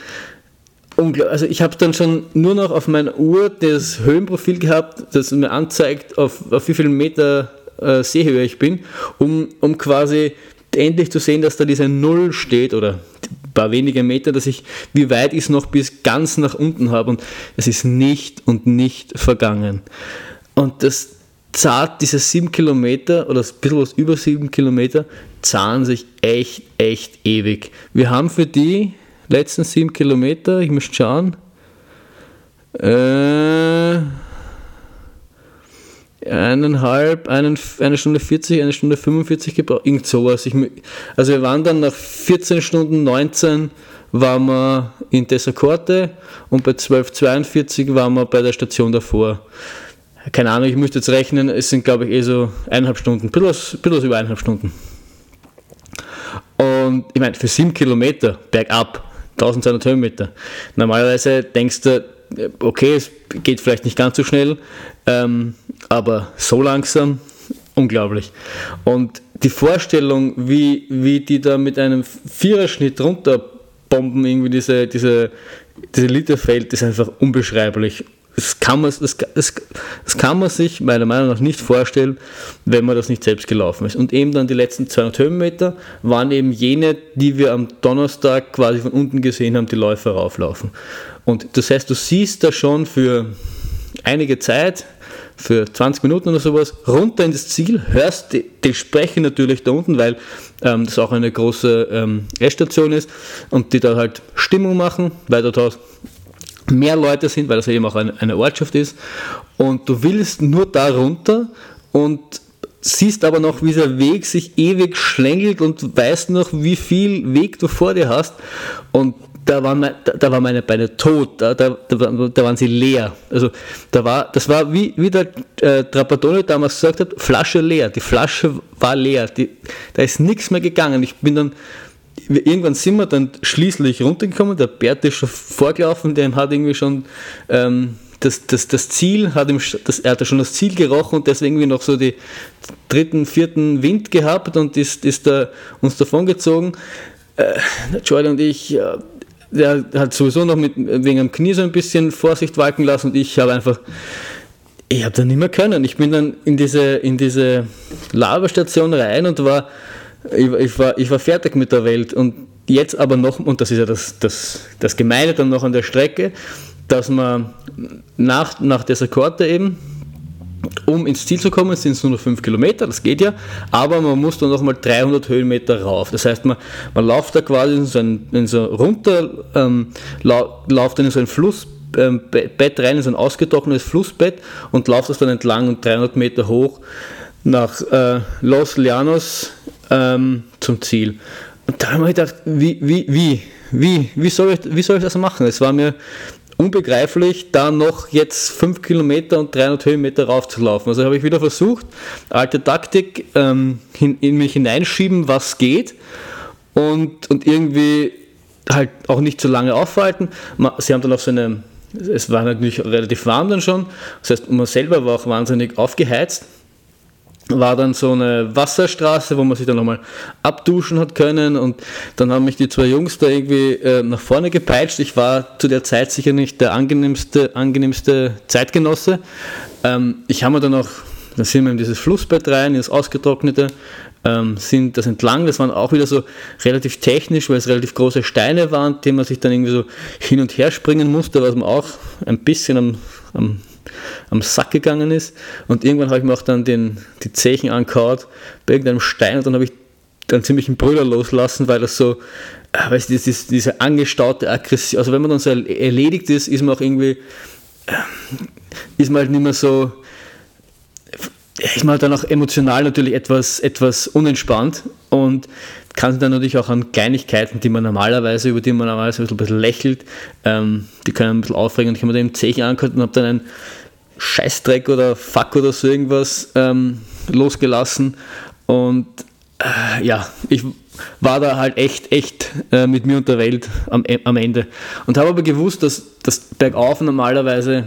B: also ich habe dann schon nur noch auf meiner Uhr das Höhenprofil gehabt, das mir anzeigt, auf, auf wie viel Meter äh, Seehöhe ich bin, um, um quasi endlich zu sehen, dass da diese Null steht oder ein paar wenige Meter, dass ich, wie weit ich es noch bis ganz nach unten habe und es ist nicht und nicht vergangen. Und das zahlt diese sieben Kilometer oder ein bisschen was über sieben Kilometer, zahlen sich echt, echt ewig. Wir haben für die letzten sieben Kilometer, ich muss schauen, äh, eineinhalb, einen, eine Stunde 40, eine Stunde 45 gebraucht, irgend sowas. Ich, also wir waren dann nach 14 Stunden 19 waren wir in Corte und bei 12.42 waren wir bei der Station davor. Keine Ahnung, ich müsste jetzt rechnen, es sind glaube ich eh so eineinhalb Stunden, bisschen über eineinhalb Stunden. Und ich meine, für sieben Kilometer bergab, 1200 Höhenmeter, normalerweise denkst du, okay, es geht vielleicht nicht ganz so schnell, ähm, aber so langsam, unglaublich. Und die Vorstellung, wie, wie die da mit einem Viererschnitt runterbomben, irgendwie diese, diese, diese Literfeld, ist einfach unbeschreiblich. Das kann, man, das, das, das kann man sich meiner Meinung nach nicht vorstellen, wenn man das nicht selbst gelaufen ist. Und eben dann die letzten 200 Höhenmeter waren eben jene, die wir am Donnerstag quasi von unten gesehen haben, die Läufer rauflaufen. Und das heißt, du siehst da schon für einige Zeit, für 20 Minuten oder sowas, runter in das Ziel, hörst die, die Sprechen natürlich da unten, weil ähm, das auch eine große ähm, Essstation ist und die da halt Stimmung machen, weil dort mehr Leute sind, weil das eben auch eine, eine Ortschaft ist. Und du willst nur da runter und siehst aber noch, wie der Weg sich ewig schlängelt und weißt noch, wie viel Weg du vor dir hast. Und da waren, meine, da, da waren meine Beine tot, da, da, da, waren sie leer. Also da war, das war wie, wie der äh, Trapattoni damals gesagt hat, Flasche leer. Die Flasche war leer. Die, da ist nichts mehr gegangen. Ich bin dann irgendwann sind wir dann schließlich runtergekommen, der Bert ist schon vorgelaufen, der hat irgendwie schon ähm, das, das, das Ziel, hat ihm, das, er hat schon das Ziel gerochen und deswegen irgendwie noch so die dritten, vierten Wind gehabt und ist, ist da uns davongezogen. Äh, Jordan und ich, äh, der hat sowieso noch mit, wegen am Knie so ein bisschen Vorsicht walken lassen und ich habe einfach, ich habe da nicht mehr können. Ich bin dann in diese, in diese Laberstation rein und war ich, ich, war, ich war fertig mit der Welt und jetzt aber noch, und das ist ja das, das, das Gemeine dann noch an der Strecke, dass man nach, nach dieser Korte eben, um ins Ziel zu kommen, sind es nur noch 5 Kilometer, das geht ja, aber man muss dann nochmal 300 Höhenmeter rauf. Das heißt, man, man läuft da quasi in so, ein, in so runter, ähm, lauft dann in so ein Flussbett ähm, rein, in so ein ausgetrocknetes Flussbett und läuft das dann entlang und 300 Meter hoch nach äh, Los Llanos ähm, zum Ziel. Und da habe ich gedacht, wie, wie, wie, wie, wie, soll ich, wie soll ich das machen? Es war mir unbegreiflich, da noch jetzt 5 Kilometer und 300 Höhenmeter raufzulaufen. Also habe ich wieder versucht, alte Taktik, ähm, in, mich hineinschieben, was geht und, und irgendwie halt auch nicht zu lange aufhalten. Sie haben dann auch so eine, es war natürlich relativ warm dann schon, das heißt, man selber war auch wahnsinnig aufgeheizt war dann so eine Wasserstraße, wo man sich dann nochmal abduschen hat können und dann haben mich die zwei Jungs da irgendwie äh, nach vorne gepeitscht. Ich war zu der Zeit sicher nicht der angenehmste, angenehmste Zeitgenosse. Ähm, ich habe mir dann auch, dann sind wir in dieses Flussbett rein, in das ausgetrocknete, ähm, sind das entlang, das waren auch wieder so relativ technisch, weil es relativ große Steine waren, die man sich dann irgendwie so hin und her springen musste, was man auch ein bisschen am, am am Sack gegangen ist. Und irgendwann habe ich mir auch dann den, die Zechen angehaut bei irgendeinem Stein und dann habe ich dann ziemlich einen Brüller loslassen, weil das so, äh, weißt du, diese, diese angestaute Aggression, also wenn man dann so erledigt ist, ist man auch irgendwie, äh, ist man halt nicht mehr so, ist man halt dann auch emotional natürlich etwas, etwas unentspannt und kann sich dann natürlich auch an Kleinigkeiten, die man normalerweise, über die man normalerweise ein bisschen lächelt, ähm, die können ein bisschen aufregen und ich habe mir den Zeichen angehört und habe dann einen Scheißdreck oder Fuck oder so irgendwas ähm, losgelassen. Und äh, ja, ich war da halt echt, echt äh, mit mir und der Welt am, am Ende. Und habe aber gewusst, dass das Bergauf normalerweise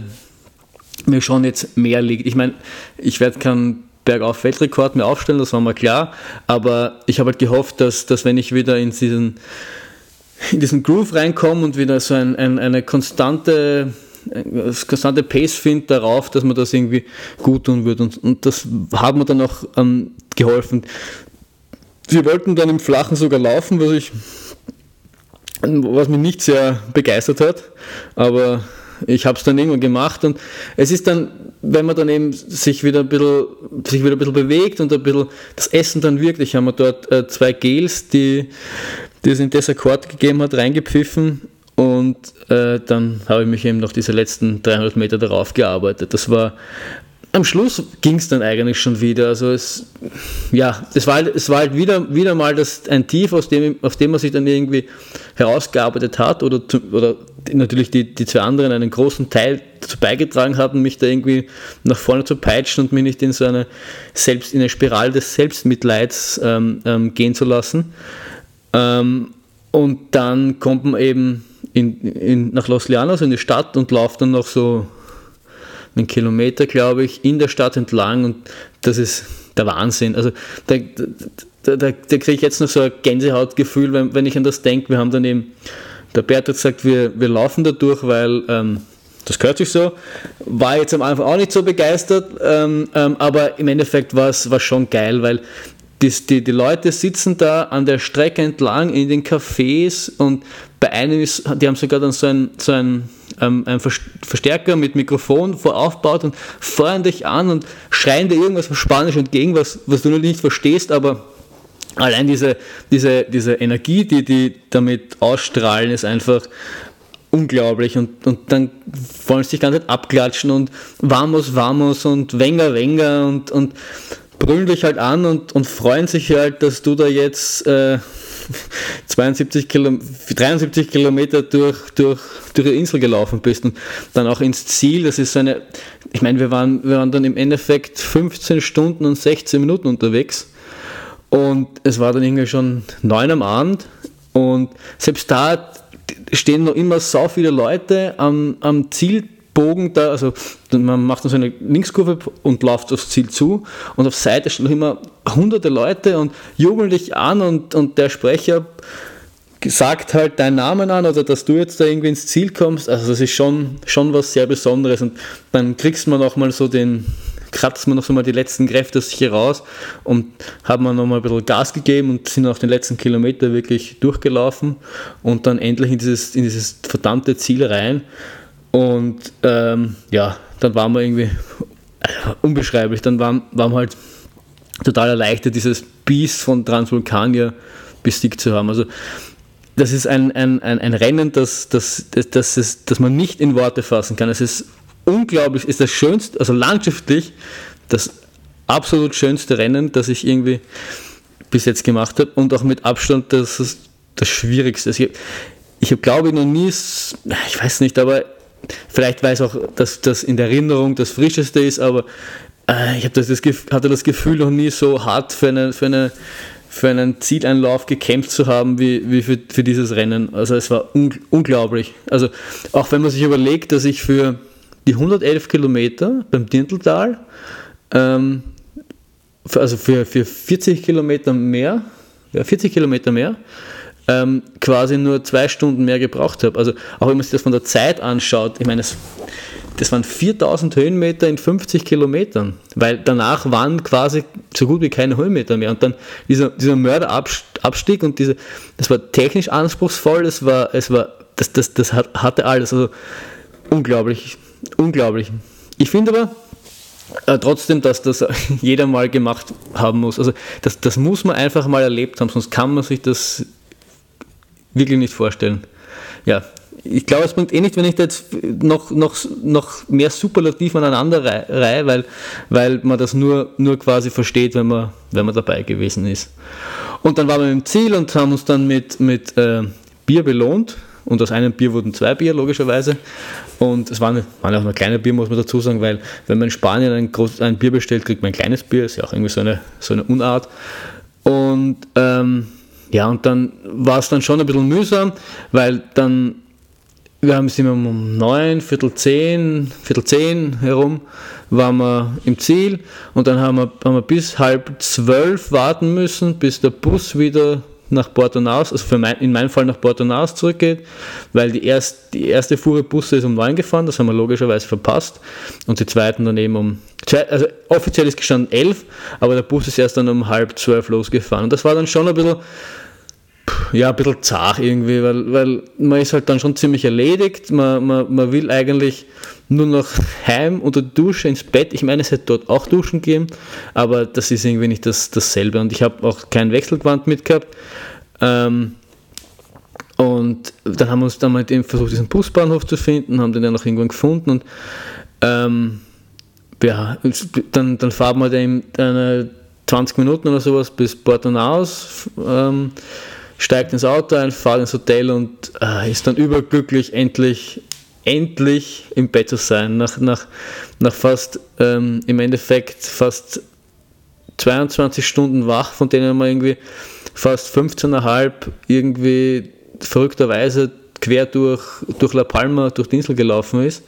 B: mir schon jetzt mehr liegt. Ich meine, ich werde keinen Bergauf-Weltrekord mehr aufstellen, das war mal klar, aber ich habe halt gehofft, dass, dass wenn ich wieder in diesen, in diesen Groove reinkomme und wieder so ein, ein, eine konstante das konstante Pace finde darauf, dass man das irgendwie gut tun wird. Und, und das hat mir dann auch ähm, geholfen. wir wollten dann im Flachen sogar laufen, was ich was mich nicht sehr begeistert hat, aber ich habe es dann irgendwann gemacht und es ist dann, wenn man dann eben sich wieder ein bisschen, sich wieder ein bisschen bewegt und ein bisschen das Essen dann wirklich, haben wir dort äh, zwei Gels, die, die es in Dessaccort gegeben hat, reingepfiffen und äh, dann habe ich mich eben noch diese letzten 300 Meter darauf gearbeitet. Das war am Schluss ging es dann eigentlich schon wieder. Also es, ja, es war, halt, es war halt wieder, wieder mal das, ein Tief, aus dem, aus dem man sich dann irgendwie herausgearbeitet hat oder, oder natürlich die, die zwei anderen einen großen Teil dazu beigetragen haben, mich da irgendwie nach vorne zu peitschen und mich nicht in so eine, Selbst, in eine Spirale des Selbstmitleids ähm, ähm, gehen zu lassen. Ähm, und dann kommt man eben in, in, nach Los Llanos in die Stadt und läuft dann noch so einen Kilometer, glaube ich, in der Stadt entlang und das ist der Wahnsinn. Also da, da, da, da kriege ich jetzt noch so ein Gänsehautgefühl, wenn, wenn ich an das denke. Wir haben dann eben, der Bert hat gesagt, wir, wir laufen da durch, weil ähm, das gehört sich so. War jetzt am Anfang auch nicht so begeistert, ähm, ähm, aber im Endeffekt war es schon geil, weil die, die, die Leute sitzen da an der Strecke entlang in den Cafés und bei einem ist, die haben sogar dann so ein, so ein, ähm, ein Verstärker mit Mikrofon voraufgebaut und feuern dich an und schreien dir irgendwas auf Spanisch entgegen, was, was du noch nicht verstehst, aber allein diese, diese, diese Energie, die die damit ausstrahlen, ist einfach unglaublich und, und dann wollen sie dich ganz abklatschen und vamos, vamos und wenger, wenger und, und brüllen dich halt an und, und freuen sich halt, dass du da jetzt äh, 72 Kilo, 73 Kilometer durch, durch, durch die Insel gelaufen bist und dann auch ins Ziel. Das ist eine, ich meine, wir waren, wir waren dann im Endeffekt 15 Stunden und 16 Minuten unterwegs und es war dann irgendwie schon neun am Abend und selbst da stehen noch immer so viele Leute am, am Ziel Bogen da, also man macht dann so eine Linkskurve und läuft aufs Ziel zu und auf Seite stehen noch immer hunderte Leute und jubeln dich an und, und der Sprecher sagt halt deinen Namen an oder dass du jetzt da irgendwie ins Ziel kommst. Also das ist schon, schon was sehr Besonderes und dann kriegst man auch mal so den, kratzt man noch so mal die letzten Kräfte aus sich raus und haben wir noch mal ein bisschen Gas gegeben und sind auf den letzten Kilometer wirklich durchgelaufen und dann endlich in dieses, in dieses verdammte Ziel rein. Und ähm, ja, dann waren wir irgendwie unbeschreiblich. Dann waren, waren wir halt total erleichtert, dieses Biest von Transvulkanier besiegt zu haben. Also das ist ein, ein, ein, ein Rennen, das, das, das, das, ist, das man nicht in Worte fassen kann. Es ist unglaublich, ist das schönste, also landschaftlich das absolut schönste Rennen, das ich irgendwie bis jetzt gemacht habe und auch mit Abstand das, das Schwierigste. Also ich, ich habe, glaube ich, noch nie, ich weiß nicht, aber Vielleicht weiß auch, dass das in der Erinnerung das Frischeste ist, aber äh, ich das, das, hatte das Gefühl, noch nie so hart für, eine, für, eine, für einen Zieleinlauf gekämpft zu haben wie, wie für, für dieses Rennen. Also es war un unglaublich. Also auch wenn man sich überlegt, dass ich für die 111 Kilometer beim Dinteltal, ähm, für, also für, für 40 Kilometer mehr, ja, 40 Kilometer mehr, ähm, quasi nur zwei Stunden mehr gebraucht habe. Also auch wenn man sich das von der Zeit anschaut, ich meine, es, das waren 4000 Höhenmeter in 50 Kilometern, weil danach waren quasi so gut wie keine Höhenmeter mehr. Und dann dieser, dieser Mörderabstieg und diese, das war technisch anspruchsvoll, das war, es war, das, das, das hatte alles. Also unglaublich, unglaublich. Ich finde aber, äh, trotzdem, dass das jeder mal gemacht haben muss. Also das, das muss man einfach mal erlebt haben, sonst kann man sich das wirklich nicht vorstellen. Ja, ich glaube, es bringt eh nicht, wenn ich da jetzt noch, noch, noch mehr Superlativ aneinander reihe, weil, weil man das nur, nur quasi versteht, wenn man, wenn man dabei gewesen ist. Und dann waren wir im Ziel und haben uns dann mit, mit äh, Bier belohnt. Und aus einem Bier wurden zwei Bier, logischerweise. Und es waren, waren auch nur kleine Bier, muss man dazu sagen, weil wenn man in Spanien ein, groß, ein Bier bestellt, kriegt man ein kleines Bier. Ist ja auch irgendwie so eine, so eine Unart. Und ähm, ja, und dann war es dann schon ein bisschen mühsam, weil dann, wir haben es immer um neun, Viertel zehn, Viertel zehn herum, waren wir im Ziel und dann haben wir, haben wir bis halb zwölf warten müssen, bis der Bus wieder nach Porto Naus, also mein, in meinem Fall nach Porto Naus zurückgeht, weil die, erst, die erste Fuhre Busse ist um neun gefahren, das haben wir logischerweise verpasst und die zweiten dann eben um also offiziell ist gestanden 11, aber der Bus ist erst dann um halb zwölf losgefahren. Und das war dann schon ein bisschen, ja, ein bisschen zart irgendwie, weil, weil man ist halt dann schon ziemlich erledigt. Man, man, man will eigentlich nur noch heim unter Dusche ins Bett. Ich meine, es hätte dort auch Duschen gegeben, aber das ist irgendwie nicht das, dasselbe. Und ich habe auch kein Wechselgewand mitgehabt. Ähm, und dann haben wir uns dann mal versucht, diesen Busbahnhof zu finden, haben den dann noch irgendwann gefunden und ähm, ja, dann, dann fahren wir dann eine 20 Minuten oder sowas bis Porto Naus, ähm, steigt ins Auto ein, fahrt ins Hotel und äh, ist dann überglücklich, endlich, endlich im Bett zu sein. Nach, nach, nach fast, ähm, im Endeffekt fast 22 Stunden wach, von denen man irgendwie fast 15,5 irgendwie verrückterweise quer durch, durch La Palma, durch die Insel gelaufen ist.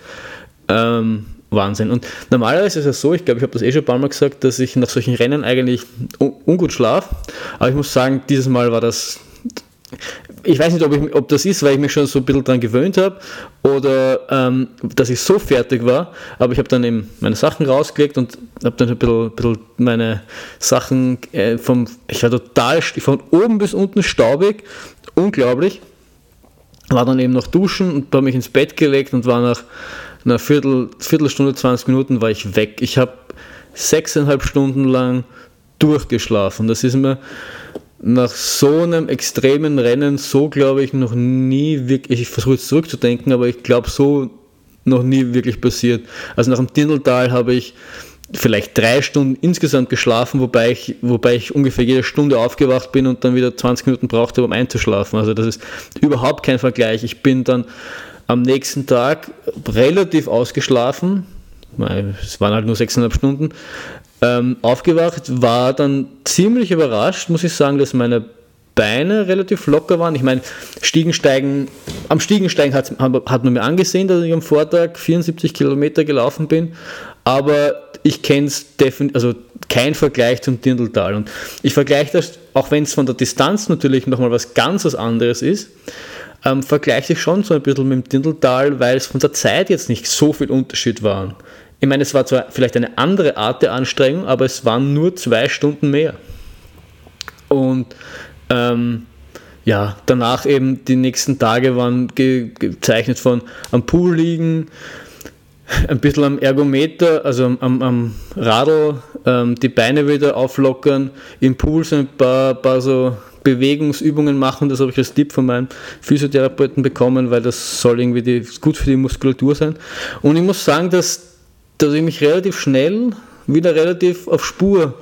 B: Ähm, Wahnsinn. Und normalerweise ist es so, ich glaube, ich habe das eh schon ein paar Mal gesagt, dass ich nach solchen Rennen eigentlich un ungut schlafe. Aber ich muss sagen, dieses Mal war das. Ich weiß nicht, ob, ich, ob das ist, weil ich mich schon so ein bisschen daran gewöhnt habe oder ähm, dass ich so fertig war. Aber ich habe dann eben meine Sachen rausgelegt und habe dann ein bisschen, ein bisschen meine Sachen äh, vom. Ich war total von oben bis unten staubig. Unglaublich. War dann eben noch duschen und habe mich ins Bett gelegt und war nach einer Viertel, Viertelstunde, 20 Minuten war ich weg. Ich habe sechseinhalb Stunden lang durchgeschlafen. Das ist mir nach so einem extremen Rennen so, glaube ich, noch nie wirklich, ich versuche jetzt zurückzudenken, aber ich glaube, so noch nie wirklich passiert. Also nach dem Tindeltal habe ich vielleicht drei Stunden insgesamt geschlafen, wobei ich, wobei ich ungefähr jede Stunde aufgewacht bin und dann wieder 20 Minuten brauchte, um einzuschlafen. Also das ist überhaupt kein Vergleich. Ich bin dann am nächsten Tag relativ ausgeschlafen, es waren halt nur sechseinhalb Stunden, ähm, aufgewacht, war dann ziemlich überrascht, muss ich sagen, dass meine Beine relativ locker waren. Ich meine, Stiegensteigen, am Stiegensteigen hat, hat man mir angesehen, dass ich am Vortag 74 Kilometer gelaufen bin, aber ich kenne es definitiv, also kein Vergleich zum Dirndltal. Und ich vergleiche das, auch wenn es von der Distanz natürlich nochmal was ganz was anderes ist, ähm, vergleiche ich schon so ein bisschen mit dem Dindeltal, weil es von der Zeit jetzt nicht so viel Unterschied war. Ich meine, es war zwar vielleicht eine andere Art der Anstrengung, aber es waren nur zwei Stunden mehr. Und ähm, ja, danach eben die nächsten Tage waren ge gezeichnet von am Pool liegen, ein bisschen am Ergometer, also am, am Radl, ähm, die Beine wieder auflockern, im Pool so ein paar, paar so Bewegungsübungen machen. Das habe ich als Tipp von meinem Physiotherapeuten bekommen, weil das soll irgendwie die, gut für die Muskulatur sein. Und ich muss sagen, dass, dass ich mich relativ schnell wieder relativ auf Spur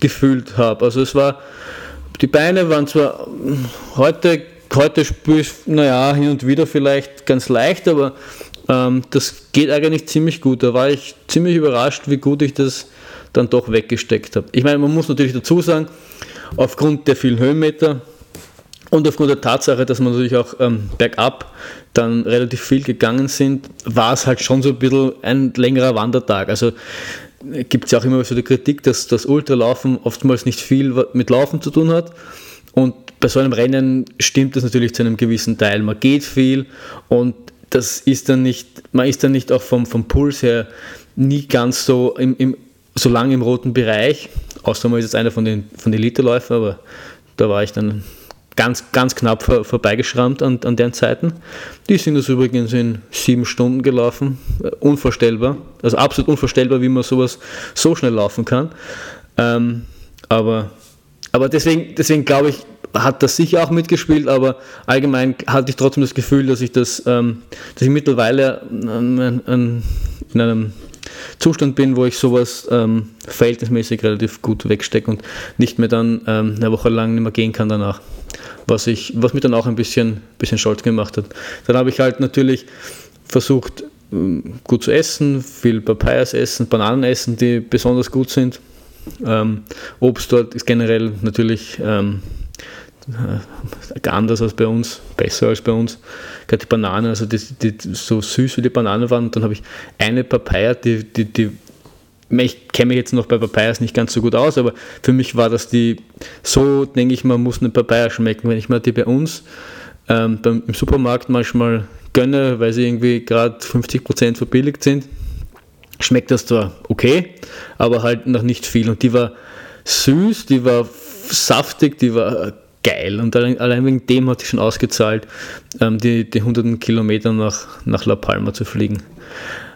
B: gefühlt habe. Also es war, die Beine waren zwar heute, heute spüre ich, naja, hin und wieder vielleicht ganz leicht, aber ähm, das geht eigentlich ziemlich gut. Da war ich ziemlich überrascht, wie gut ich das dann doch weggesteckt habe. Ich meine, man muss natürlich dazu sagen, aufgrund der vielen Höhenmeter und aufgrund der Tatsache, dass wir natürlich auch ähm, bergab dann relativ viel gegangen sind, war es halt schon so ein bisschen ein längerer Wandertag. Also äh, gibt es ja auch immer so die Kritik, dass das Ultralaufen oftmals nicht viel mit Laufen zu tun hat. Und bei so einem Rennen stimmt das natürlich zu einem gewissen Teil. Man geht viel und das ist dann nicht, man ist dann nicht auch vom, vom Puls her nie ganz so im, im so lange im roten Bereich. Außer man ist jetzt einer von den, von den Elite-Läufern, aber da war ich dann ganz, ganz knapp vor, vorbeigeschrammt an, an deren Zeiten. Die sind das übrigens in sieben Stunden gelaufen. Äh, unvorstellbar. Also absolut unvorstellbar, wie man sowas so schnell laufen kann. Ähm, aber, aber deswegen, deswegen glaube ich, hat das sicher auch mitgespielt, aber allgemein hatte ich trotzdem das Gefühl, dass ich das, ähm, dass ich mittlerweile an, in einem Zustand bin, wo ich sowas ähm, verhältnismäßig relativ gut wegstecke und nicht mehr dann ähm, eine Woche lang nicht mehr gehen kann danach. Was, ich, was mich dann auch ein bisschen, bisschen stolz gemacht hat. Dann habe ich halt natürlich versucht, ähm, gut zu essen, viel Papayas essen, Bananen essen, die besonders gut sind. Ähm, Obst dort ist generell natürlich ähm, äh, anders als bei uns, besser als bei uns. Gerade die Banane, also die, die, so süß wie die Bananen waren. Und dann habe ich eine Papaya, die, die, die ich kenne mich jetzt noch bei Papayas nicht ganz so gut aus, aber für mich war das die, so denke ich, man muss eine Papaya schmecken. Wenn ich mir die bei uns ähm, beim, im Supermarkt manchmal gönne, weil sie irgendwie gerade 50% verbilligt sind, schmeckt das zwar okay, aber halt noch nicht viel. Und die war süß, die war saftig, die war geil. Und allein, wegen dem hat sich schon ausgezahlt, ähm, die, die hunderten Kilometer nach, nach La Palma zu fliegen.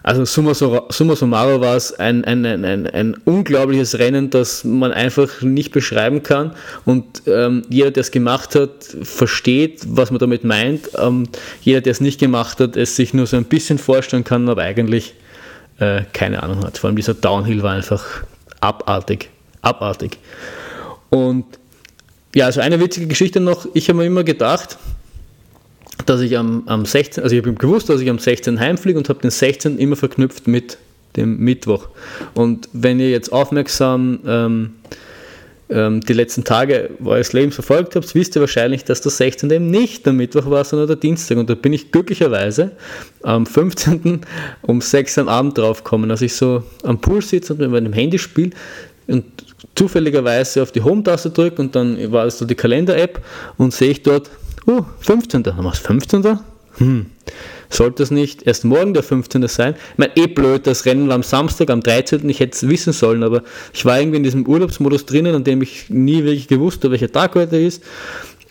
B: Also summa, summa summarum war es ein, ein, ein, ein, ein unglaubliches Rennen, das man einfach nicht beschreiben kann. Und ähm, jeder, der es gemacht hat, versteht, was man damit meint. Ähm, jeder, der es nicht gemacht hat, es sich nur so ein bisschen vorstellen kann, aber eigentlich äh, keine Ahnung hat. Vor allem dieser Downhill war einfach abartig. Abartig. Und ja, also eine witzige Geschichte noch. Ich habe mir immer gedacht, dass ich am, am 16., also ich habe gewusst, dass ich am 16. heimfliege und habe den 16. immer verknüpft mit dem Mittwoch. Und wenn ihr jetzt aufmerksam ähm, ähm, die letzten Tage eures Lebens verfolgt habt, wisst ihr wahrscheinlich, dass der 16. eben nicht der Mittwoch war, sondern der Dienstag. Und da bin ich glücklicherweise am 15. um 6 am Abend draufgekommen, als ich so am Pool sitze und mit meinem Handy spiele und zufälligerweise auf die Home-Taste drücke und dann war es so die Kalender-App und sehe ich dort, oh, 15. Dann war es 15. Hm. Sollte es nicht erst morgen der 15. sein? Ich meine, eh blöd, das Rennen war am Samstag, am 13. Ich hätte es wissen sollen, aber ich war irgendwie in diesem Urlaubsmodus drinnen, an dem ich nie wirklich gewusst habe, welcher Tag heute ist.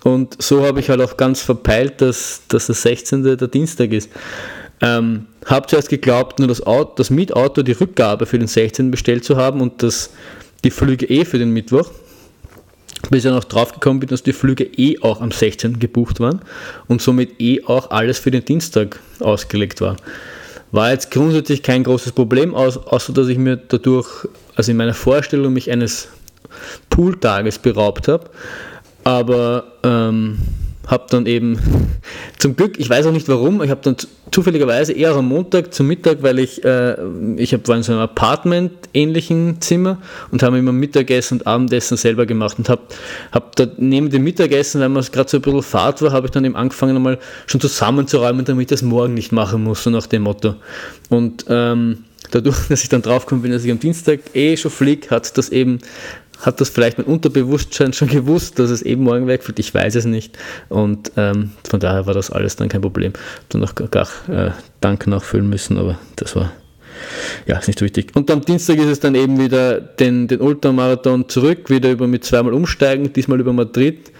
B: Und so habe ich halt auch ganz verpeilt, dass, dass der 16. der Dienstag ist. Ähm, habe zuerst geglaubt, nur das, Auto, das Mietauto, die Rückgabe für den 16. bestellt zu haben und das, die Flüge eh für den Mittwoch bis ich noch draufgekommen bin, dass die Flüge eh auch am 16. gebucht waren und somit eh auch alles für den Dienstag ausgelegt war. War jetzt grundsätzlich kein großes Problem, außer dass ich mir dadurch, also in meiner Vorstellung, mich eines Pooltages beraubt habe. Aber ähm, habe dann eben zum Glück, ich weiß auch nicht warum, ich habe dann zufälligerweise eher am Montag zum Mittag, weil ich, äh, ich hab, war in so einem Apartment-ähnlichen Zimmer und habe immer Mittagessen und Abendessen selber gemacht und habe hab da neben dem Mittagessen, weil man gerade so ein bisschen Fahrt war, habe ich dann eben angefangen, einmal schon zusammenzuräumen, damit ich das morgen nicht machen muss, so nach dem Motto. Und ähm, dadurch, dass ich dann draufgekommen bin, dass ich am Dienstag eh schon fliege, hat das eben hat das vielleicht mein Unterbewusstsein schon gewusst, dass es eben morgen wegfällt. Ich weiß es nicht. Und ähm, von daher war das alles dann kein Problem. Dann noch gar äh, Dank nachfüllen müssen, aber das war ja, ist nicht so wichtig. Und am Dienstag ist es dann eben wieder den, den Ultramarathon zurück, wieder über mit zweimal umsteigen, diesmal über Madrid,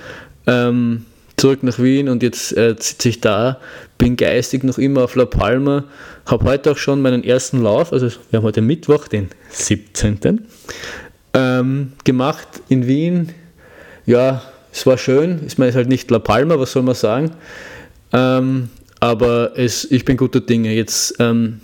B: ähm, zurück nach Wien und jetzt äh, sitze ich da, bin geistig noch immer auf La Palma, habe heute auch schon meinen ersten Lauf, also wir haben heute Mittwoch, den 17 ähm, gemacht in Wien. Ja, es war schön. Ich meine, es ist halt nicht La Palma, was soll man sagen. Ähm, aber es, ich bin guter Dinge. Jetzt ähm,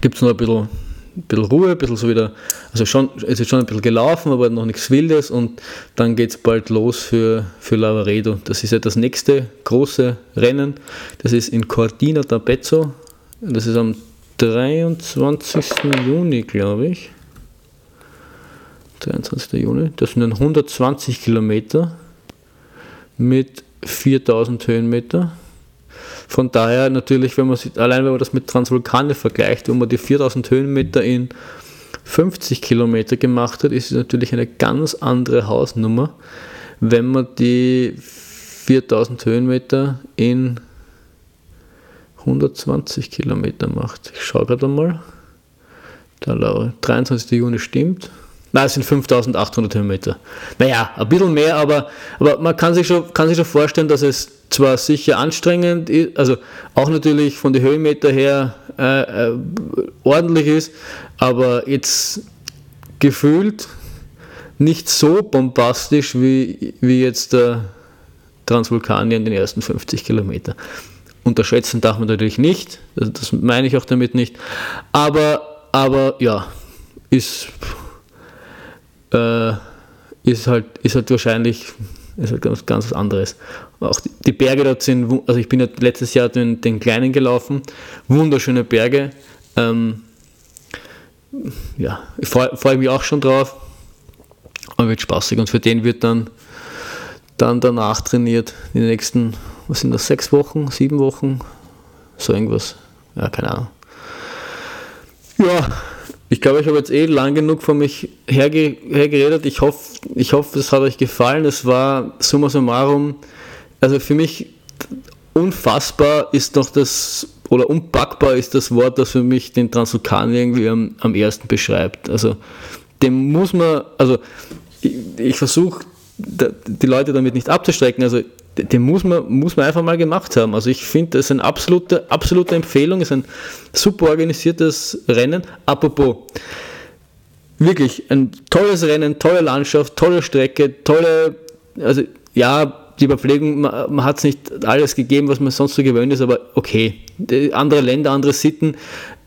B: gibt es noch ein bisschen, ein bisschen Ruhe, ein bisschen so wieder, also schon, es ist schon ein bisschen gelaufen, aber noch nichts Wildes und dann geht es bald los für, für Lavaredo. Das ist ja das nächste große Rennen. Das ist in Cortina d'Ampezzo. Das ist am 23. Juni, glaube ich. 23. Juni. Das sind dann 120 Kilometer mit 4000 Höhenmeter. Von daher natürlich, wenn man sich, allein wenn man das mit Transvulkane vergleicht, wo man die 4000 Höhenmeter in 50 Kilometer gemacht hat, ist es natürlich eine ganz andere Hausnummer, wenn man die 4000 Höhenmeter in 120 Kilometer macht. Ich schaue gerade mal. Der 23. Juni stimmt. Nein, es sind 5800 Höhenmeter. Naja, ein bisschen mehr, aber, aber man kann sich, schon, kann sich schon vorstellen, dass es zwar sicher anstrengend ist, also auch natürlich von den Höhenmeter her äh, äh, ordentlich ist, aber jetzt gefühlt nicht so bombastisch wie, wie jetzt der Transvulkanier in den ersten 50 Kilometern. Unterschätzen darf man natürlich nicht, das meine ich auch damit nicht, aber, aber ja, ist äh, ist, halt, ist halt wahrscheinlich ist halt ganz, ganz was anderes. Auch die, die Berge dort sind, also ich bin ja letztes Jahr den, den kleinen gelaufen, wunderschöne Berge. Ähm, ja, freue freu mich auch schon drauf. Aber wird spaßig und für den wird dann, dann danach trainiert, die nächsten, was sind das, sechs Wochen, sieben Wochen, so irgendwas. Ja, keine Ahnung. Ja, ich glaube, ich habe jetzt eh lang genug von mich herge hergeredet. Ich hoffe, ich hoffe, es hat euch gefallen. Es war summa summarum, also für mich unfassbar ist doch das, oder unpackbar ist das Wort, das für mich den Transvulkan irgendwie am, am ersten beschreibt. Also dem muss man, also ich, ich versuche die Leute damit nicht abzustrecken, also den muss man, muss man einfach mal gemacht haben. Also ich finde, das ist eine absolute, absolute Empfehlung, ist ein super organisiertes Rennen. Apropos, wirklich ein tolles Rennen, tolle Landschaft, tolle Strecke, tolle, also ja, die Überpflegung, man, man hat es nicht alles gegeben, was man sonst so gewöhnt ist, aber okay. Andere Länder, andere Sitten.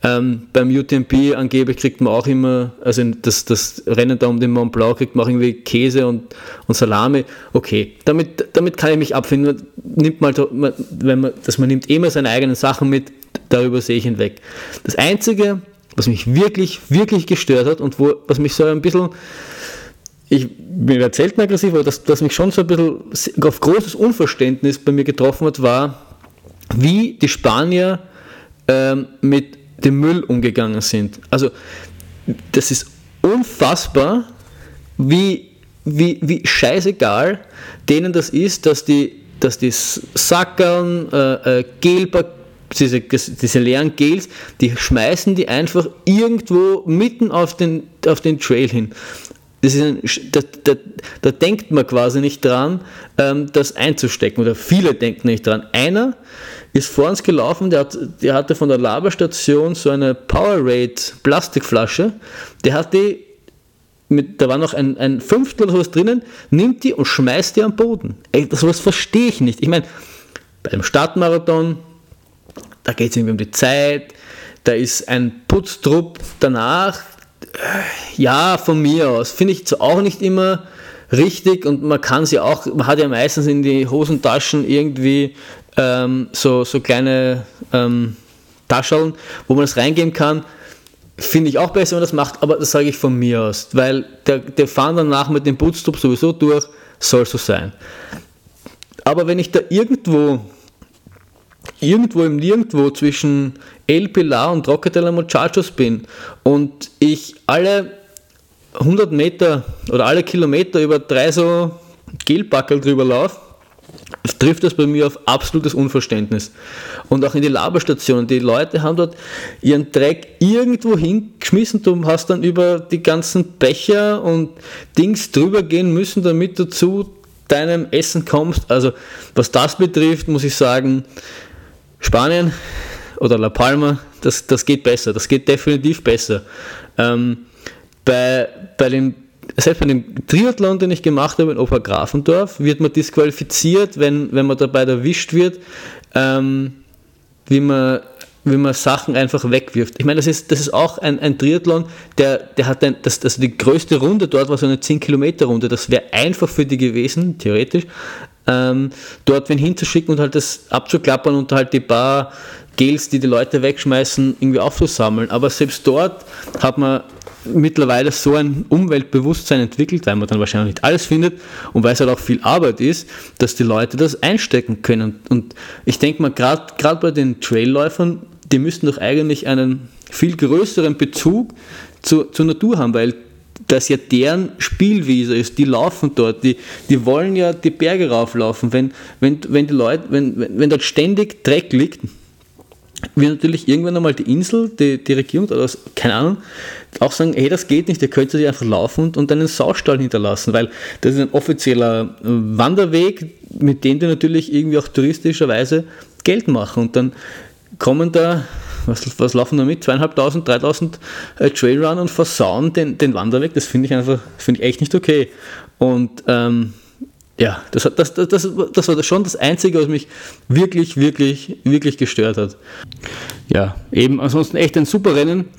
B: Ähm, beim UTMP angeblich kriegt man auch immer, also das, das Rennen da um den Mont Blanc kriegt man auch irgendwie Käse und, und Salami. Okay, damit, damit kann ich mich abfinden. Man nimmt mal, wenn man, dass man nimmt immer seine eigenen Sachen mit, darüber sehe ich hinweg. Das Einzige, was mich wirklich, wirklich gestört hat und wo, was mich so ein bisschen ich bin selten aggressiv, aber das, das mich schon so ein bisschen auf großes Unverständnis bei mir getroffen hat, war, wie die Spanier ähm, mit dem Müll umgegangen sind. Also das ist unfassbar, wie, wie, wie scheißegal denen das ist, dass die, dass die Sackern, äh, äh, Gelpack, diese, diese leeren Gels, die schmeißen die einfach irgendwo mitten auf den, auf den Trail hin. Das ist ein, da, da, da, denkt man quasi nicht dran, ähm, das einzustecken oder viele denken nicht dran. Einer ist vor uns gelaufen, der, hat, der hatte von der Laberstation so eine Powerade Plastikflasche, der hat die mit, da war noch ein, ein Fünftel oder sowas drinnen, nimmt die und schmeißt die am Boden. Ey, sowas verstehe ich nicht. Ich meine, bei dem Startmarathon, da geht es irgendwie um die Zeit, da ist ein Putztrupp danach, ja, von mir aus. Finde ich auch nicht immer richtig und man kann sie auch, man hat ja meistens in die Hosentaschen irgendwie ähm, so, so kleine ähm, Tascheln, wo man das reingeben kann. Finde ich auch besser, wenn man das macht, aber das sage ich von mir aus, weil der, der fahren danach mit dem Putztrupp sowieso durch, soll so sein. Aber wenn ich da irgendwo irgendwo im Nirgendwo zwischen El Pilar und Roca de Muchachos bin und ich alle 100 Meter oder alle Kilometer über drei so Gelbackel drüber laufe, trifft das bei mir auf absolutes Unverständnis. Und auch in die Laberstationen, die Leute haben dort ihren Dreck irgendwo hingeschmissen, du hast dann über die ganzen Becher und Dings drüber gehen müssen, damit du zu deinem Essen kommst. Also was das betrifft, muss ich sagen, Spanien oder La Palma, das, das geht besser, das geht definitiv besser. Ähm, bei, bei dem, selbst bei dem Triathlon, den ich gemacht habe in Obergrafendorf, wird man disqualifiziert, wenn, wenn man dabei erwischt wird, ähm, wie man wie man Sachen einfach wegwirft. Ich meine, das ist, das ist auch ein, ein Triathlon, der, der hat ein, das, also die größte Runde dort war so eine 10-Kilometer-Runde. Das wäre einfach für die gewesen, theoretisch, ähm, dort wen hinzuschicken und halt das abzuklappern und halt die paar Gels, die die Leute wegschmeißen, irgendwie aufzusammeln. Aber selbst dort hat man mittlerweile so ein Umweltbewusstsein entwickelt, weil man dann wahrscheinlich nicht alles findet und weil es halt auch viel Arbeit ist, dass die Leute das einstecken können. Und ich denke mal, gerade bei den Trailläufern, die müssten doch eigentlich einen viel größeren Bezug zu, zur Natur haben, weil das ja deren Spielwiese ist. Die laufen dort, die, die wollen ja die Berge rauflaufen. Wenn, wenn, wenn die Leute, wenn, wenn, wenn dort ständig Dreck liegt, wird natürlich irgendwann einmal die Insel, die, die Regierung oder was, keine Ahnung, auch sagen, hey, das geht nicht, ihr könnt sich einfach laufen und, und einen Saustall hinterlassen, weil das ist ein offizieller Wanderweg, mit dem die natürlich irgendwie auch touristischerweise Geld machen und dann kommen da was, was laufen da mit? Zweieinhalbtausend, dreitausend äh, Trailrunner und versauen den, den Wanderweg. Das finde ich einfach, finde ich echt nicht okay. Und ähm, ja, das, das, das, das, war schon das Einzige, was mich wirklich, wirklich, wirklich gestört hat. Ja, eben, ansonsten echt ein super Rennen.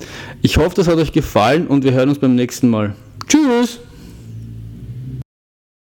B: Ich hoffe, das hat euch gefallen und wir hören uns beim nächsten Mal. Tschüss!